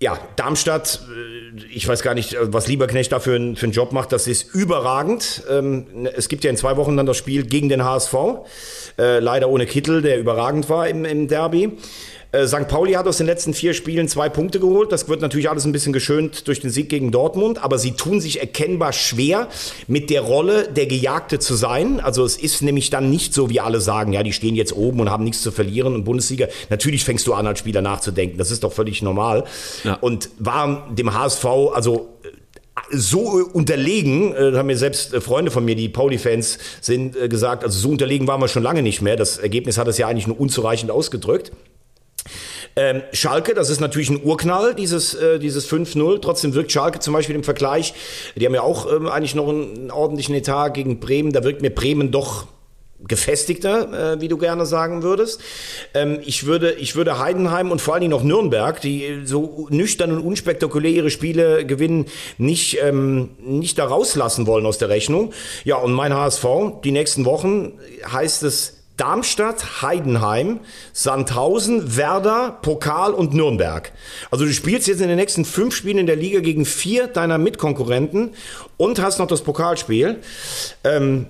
ja, Darmstadt, ich weiß gar nicht, was Lieberknecht da für, einen, für einen Job macht, das ist überragend. Ähm, es gibt ja in zwei Wochen dann das Spiel gegen den HSV, äh, leider ohne Kittel, der überragend war im, im Derby. Äh, St. Pauli hat aus den letzten vier Spielen zwei Punkte geholt. Das wird natürlich alles ein bisschen geschönt durch den Sieg gegen Dortmund, aber sie tun sich erkennbar schwer, mit der Rolle der Gejagte zu sein. Also es ist nämlich dann nicht so, wie alle sagen, ja, die stehen jetzt oben und haben nichts zu verlieren und Bundesliga. Natürlich fängst du an, als Spieler nachzudenken. Das ist doch völlig normal. Ja. Und waren dem HSV, also äh, so unterlegen, äh, haben mir selbst Freunde von mir, die Pauli-Fans sind, gesagt, also so unterlegen waren wir schon lange nicht mehr. Das Ergebnis hat es ja eigentlich nur unzureichend ausgedrückt. Ähm, Schalke, das ist natürlich ein Urknall, dieses, äh, dieses 5-0. Trotzdem wirkt Schalke zum Beispiel im Vergleich, die haben ja auch ähm, eigentlich noch einen ordentlichen Etat gegen Bremen, da wirkt mir Bremen doch gefestigter, äh, wie du gerne sagen würdest. Ähm, ich, würde, ich würde Heidenheim und vor allen Dingen auch Nürnberg, die so nüchtern und unspektakulär ihre Spiele gewinnen, nicht, ähm, nicht da rauslassen wollen aus der Rechnung. Ja, und mein HSV, die nächsten Wochen heißt es Darmstadt, Heidenheim, Sandhausen, Werder, Pokal und Nürnberg. Also du spielst jetzt in den nächsten fünf Spielen in der Liga gegen vier deiner Mitkonkurrenten und hast noch das Pokalspiel. Ähm,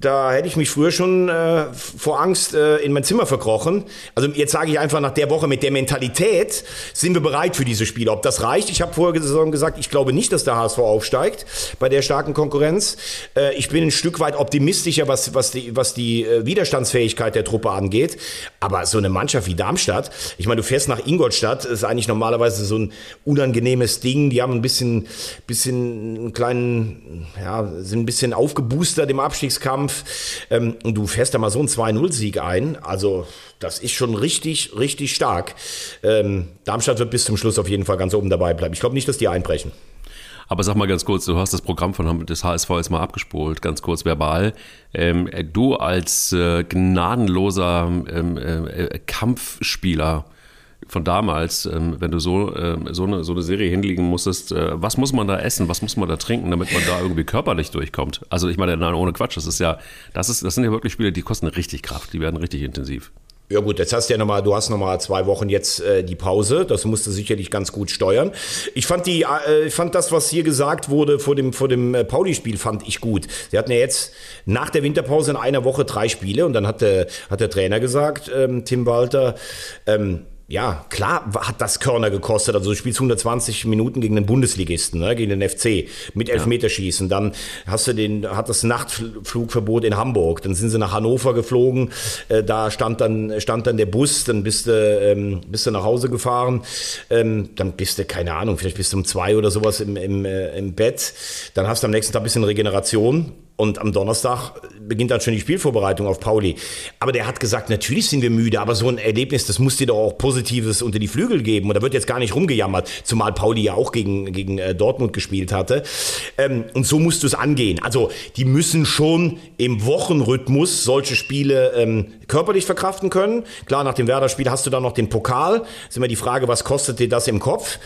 da hätte ich mich früher schon äh, vor Angst äh, in mein Zimmer verkrochen. Also jetzt sage ich einfach nach der Woche mit der Mentalität sind wir bereit für diese Spiele. Ob das reicht? Ich habe vorher gesagt, ich glaube nicht, dass der HSV aufsteigt bei der starken Konkurrenz. Äh, ich bin ein Stück weit optimistischer, was, was die, was die äh, Widerstandsfähigkeit der Truppe angeht. Aber so eine Mannschaft wie Darmstadt, ich meine, du fährst nach Ingolstadt, ist eigentlich normalerweise so ein unangenehmes Ding. Die haben ein bisschen, bisschen einen kleinen, ja, sind ein bisschen aufgeboostert im Abstiegskampf. Kampf. Ähm, du fährst da mal so einen 2-0-Sieg ein. Also, das ist schon richtig, richtig stark. Ähm, Darmstadt wird bis zum Schluss auf jeden Fall ganz oben dabei bleiben. Ich glaube nicht, dass die einbrechen. Aber sag mal ganz kurz, du hast das Programm von des HSV jetzt mal abgespult, ganz kurz verbal. Ähm, du als äh, gnadenloser ähm, äh, Kampfspieler, von damals, ähm, wenn du so, ähm, so, eine, so eine Serie hinlegen musstest, äh, was muss man da essen, was muss man da trinken, damit man da irgendwie körperlich durchkommt? Also ich meine, nein, ohne Quatsch, das ist ja, das ist, das sind ja wirklich Spiele, die kosten richtig Kraft, die werden richtig intensiv. Ja gut, jetzt hast du ja nochmal, du hast nochmal zwei Wochen jetzt äh, die Pause. Das musst du sicherlich ganz gut steuern. Ich fand die, äh, fand das, was hier gesagt wurde vor dem vor dem äh, Pauli-Spiel, fand ich gut. Sie hatten ja jetzt nach der Winterpause in einer Woche drei Spiele und dann hat der hat der Trainer gesagt, ähm, Tim Walter. Ähm, ja, klar hat das Körner gekostet. Also du spielst 120 Minuten gegen den Bundesligisten, ne, gegen den FC mit Elfmeterschießen. Dann hast du den, hat das Nachtflugverbot in Hamburg. Dann sind sie nach Hannover geflogen. Äh, da stand dann, stand dann der Bus. Dann bist du, ähm, bist du nach Hause gefahren. Ähm, dann bist du, keine Ahnung, vielleicht bist du um zwei oder sowas im, im, äh, im Bett. Dann hast du am nächsten Tag ein bisschen Regeneration und am Donnerstag beginnt dann schon die Spielvorbereitung auf Pauli. Aber der hat gesagt, natürlich sind wir müde, aber so ein Erlebnis, das muss dir doch auch Positives unter die Flügel geben. Und da wird jetzt gar nicht rumgejammert, zumal Pauli ja auch gegen, gegen äh, Dortmund gespielt hatte. Ähm, und so musst du es angehen. Also die müssen schon im Wochenrhythmus solche Spiele ähm, körperlich verkraften können. Klar, nach dem Werder-Spiel hast du dann noch den Pokal. Ist immer die Frage, was kostet dir das im Kopf?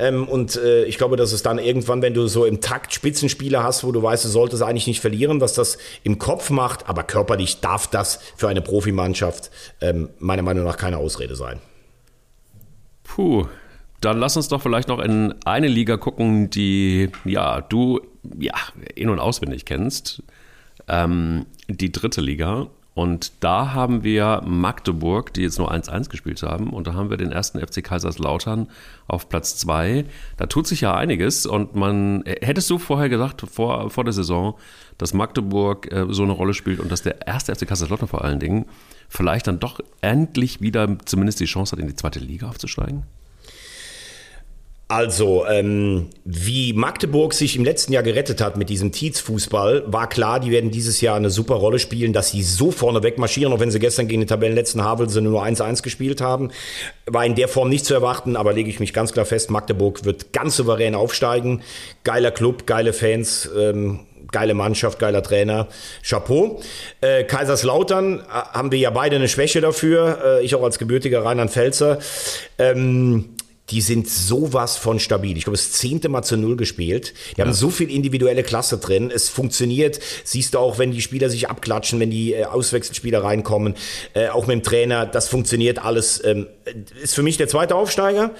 Ähm, und äh, ich glaube, dass es dann irgendwann, wenn du so im Takt Spitzenspiele hast, wo du weißt, du solltest eigentlich nicht verlieren, was das im Kopf macht, aber körperlich darf das für eine Profimannschaft ähm, meiner Meinung nach keine Ausrede sein. Puh, dann lass uns doch vielleicht noch in eine Liga gucken, die ja du ja in und auswendig kennst. Ähm, die dritte Liga. Und da haben wir Magdeburg, die jetzt nur 1-1 gespielt haben. Und da haben wir den ersten FC Kaiserslautern auf Platz 2. Da tut sich ja einiges. Und man, hättest du vorher gesagt, vor, vor der Saison, dass Magdeburg äh, so eine Rolle spielt und dass der erste FC Kaiserslautern vor allen Dingen vielleicht dann doch endlich wieder zumindest die Chance hat, in die zweite Liga aufzusteigen? Also, ähm, wie Magdeburg sich im letzten Jahr gerettet hat mit diesem Tietz-Fußball, war klar, die werden dieses Jahr eine super Rolle spielen, dass sie so vorne wegmarschieren, auch wenn sie gestern gegen den Tabellenletzten Havelse nur 1-1 gespielt haben. War in der Form nicht zu erwarten, aber lege ich mich ganz klar fest, Magdeburg wird ganz souverän aufsteigen. Geiler Club, geile Fans, ähm, geile Mannschaft, geiler Trainer. Chapeau. Äh, Kaiserslautern äh, haben wir ja beide eine Schwäche dafür. Äh, ich auch als gebürtiger Rheinland-Pfälzer. Ähm, die sind sowas von stabil. Ich glaube, das zehnte Mal zu Null gespielt. Die ja. haben so viel individuelle Klasse drin. Es funktioniert. Siehst du auch, wenn die Spieler sich abklatschen, wenn die äh, Auswechselspieler reinkommen, äh, auch mit dem Trainer, das funktioniert alles. Ähm, ist für mich der zweite Aufsteiger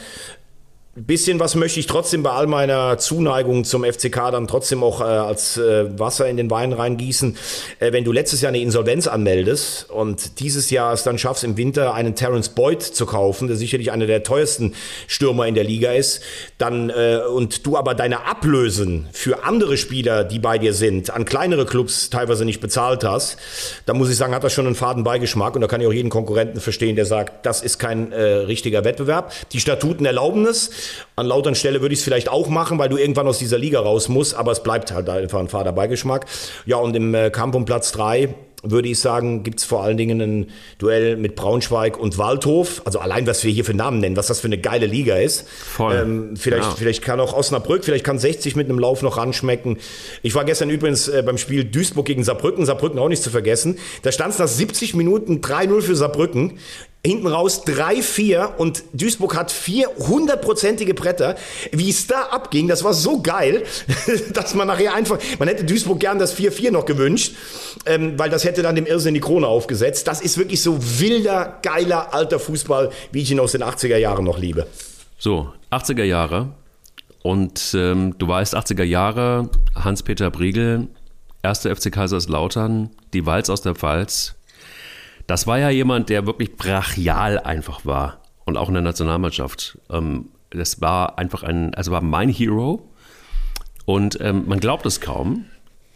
bisschen was möchte ich trotzdem bei all meiner Zuneigung zum FCK dann trotzdem auch äh, als äh, Wasser in den Wein reingießen. Äh, wenn du letztes Jahr eine Insolvenz anmeldest und dieses Jahr es dann schaffst, im Winter einen Terence Boyd zu kaufen, der sicherlich einer der teuersten Stürmer in der Liga ist, dann äh, und du aber deine Ablösen für andere Spieler, die bei dir sind, an kleinere Clubs teilweise nicht bezahlt hast, dann muss ich sagen, hat das schon einen faden Beigeschmack und da kann ich auch jeden Konkurrenten verstehen, der sagt, das ist kein äh, richtiger Wettbewerb. Die Statuten erlauben es. An lauteren Stelle würde ich es vielleicht auch machen, weil du irgendwann aus dieser Liga raus musst, aber es bleibt halt einfach ein fader Beigeschmack. Ja, und im äh, Kampf um Platz drei würde ich sagen, gibt es vor allen Dingen ein Duell mit Braunschweig und Waldhof. Also allein, was wir hier für Namen nennen, was das für eine geile Liga ist. Voll. Ähm, vielleicht, ja. vielleicht kann auch Osnabrück, vielleicht kann 60 mit einem Lauf noch ranschmecken. Ich war gestern übrigens äh, beim Spiel Duisburg gegen Saarbrücken, Saarbrücken auch nicht zu vergessen. Da stand es nach 70 Minuten 3-0 für Saarbrücken hinten raus 3-4 und Duisburg hat vier hundertprozentige Bretter. Wie es da abging, das war so geil, *laughs* dass man nachher einfach, man hätte Duisburg gern das 4-4 noch gewünscht, ähm, weil das hätte dann dem Irrsinn die Krone aufgesetzt. Das ist wirklich so wilder, geiler, alter Fußball, wie ich ihn aus den 80er Jahren noch liebe. So, 80er Jahre. Und ähm, du weißt, 80er Jahre, Hans-Peter Briegel, erste FC Kaiserslautern, die Walz aus der Pfalz, das war ja jemand, der wirklich brachial einfach war. Und auch in der Nationalmannschaft. Ähm, das war einfach ein, also war mein Hero. Und ähm, man glaubt es kaum.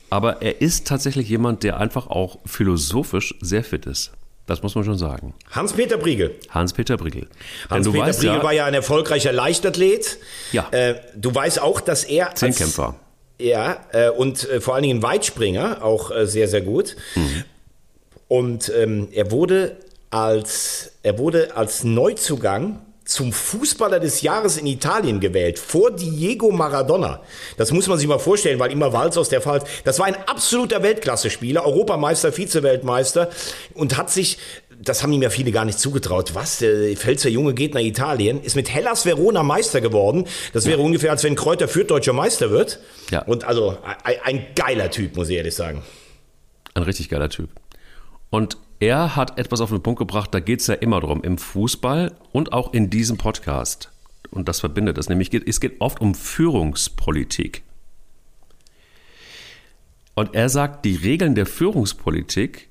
Aber er ist tatsächlich jemand, der einfach auch philosophisch sehr fit ist. Das muss man schon sagen. Hans-Peter Briegel. Hans-Peter Briegel. Hans-Peter Briegel ja, war ja ein erfolgreicher Leichtathlet. Ja. Äh, du weißt auch, dass er. Zehnkämpfer. ja, äh, und äh, vor allen Dingen Weitspringer, auch sehr, sehr gut. Mhm. Und ähm, er wurde als, er wurde als Neuzugang zum Fußballer des Jahres in Italien gewählt, vor Diego Maradona. Das muss man sich mal vorstellen, weil immer Walz aus der Fall. Das war ein absoluter Weltklasse-Spieler, Europameister, Vize-Weltmeister und hat sich, das haben ihm ja viele gar nicht zugetraut. Was, der Pfälzer Junge geht nach Italien, ist mit Hellas Verona Meister geworden. Das wäre ja. ungefähr, als wenn Kräuter Fürth deutscher Meister wird. Ja. Und also ein, ein geiler Typ, muss ich ehrlich sagen. Ein richtig geiler Typ. Und er hat etwas auf den Punkt gebracht, da geht es ja immer drum, im Fußball und auch in diesem Podcast. Und das verbindet es, nämlich es geht oft um Führungspolitik. Und er sagt, die Regeln der Führungspolitik,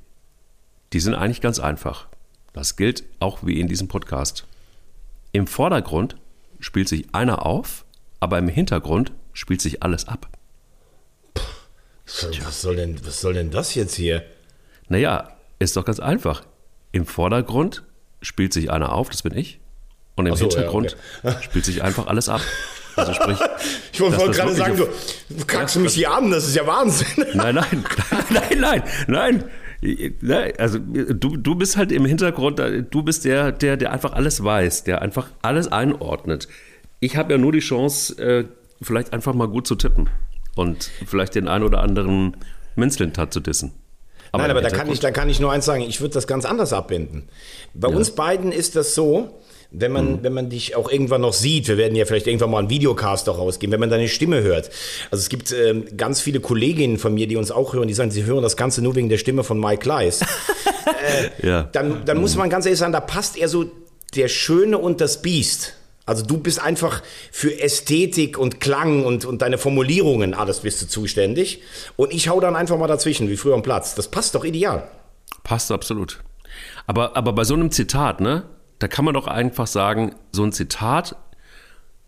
die sind eigentlich ganz einfach. Das gilt auch wie in diesem Podcast. Im Vordergrund spielt sich einer auf, aber im Hintergrund spielt sich alles ab. Was soll denn, was soll denn das jetzt hier? Naja, ist doch ganz einfach. Im Vordergrund spielt sich einer auf, das bin ich. Und im so, Hintergrund ja, okay. *laughs* spielt sich einfach alles ab. Also sprich, *laughs* Ich wollte gerade sagen, du, du kackst mich hier an, das ist ja Wahnsinn. *laughs* Nein, nein, nein, nein, nein. Nein, Also du, du bist halt im Hintergrund, du bist der, der, der einfach alles weiß, der einfach alles einordnet. Ich habe ja nur die Chance, äh, vielleicht einfach mal gut zu tippen und vielleicht den einen oder anderen Münzlintat zu dissen. Nein, im aber da kann, ich, da kann ich nur eins sagen, ich würde das ganz anders abbinden. Bei uns beiden ist das so, wenn man, Mhm. wenn man dich auch irgendwann noch sieht, wir werden ja vielleicht irgendwann mal einen Videocast auch rausgeben, wenn man deine Stimme hört. Also es gibt ähm, ganz viele Kolleginnen von mir, die uns auch hören, die sagen, sie hören das Ganze nur wegen der Stimme von Mike Kleiss. *laughs* Ja. Dann, dann muss man ganz ehrlich sagen, da passt eher so der Schöne und das Biest. Also du bist einfach für Ästhetik und Klang und, und deine Formulierungen, alles bist du zuständig. Und ich hau dann einfach mal dazwischen, wie früher am Platz. Das passt doch ideal. Passt absolut. Aber, aber bei so einem Zitat, ne, da kann man doch einfach sagen, so ein Zitat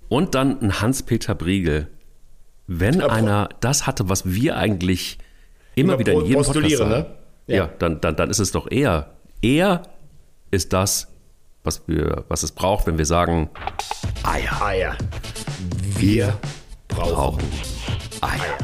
und dann ein Hans-Peter Briegel. Wenn Ja, einer das hatte, was wir eigentlich immer, Immer wieder in jedem Podcast sagen, ne? ja, Ja. dann, dann, dann ist es doch er. Er ist das, was, wir, was es braucht, wenn wir sagen, Eier. Eier. wir Brauchen brauchen Eier.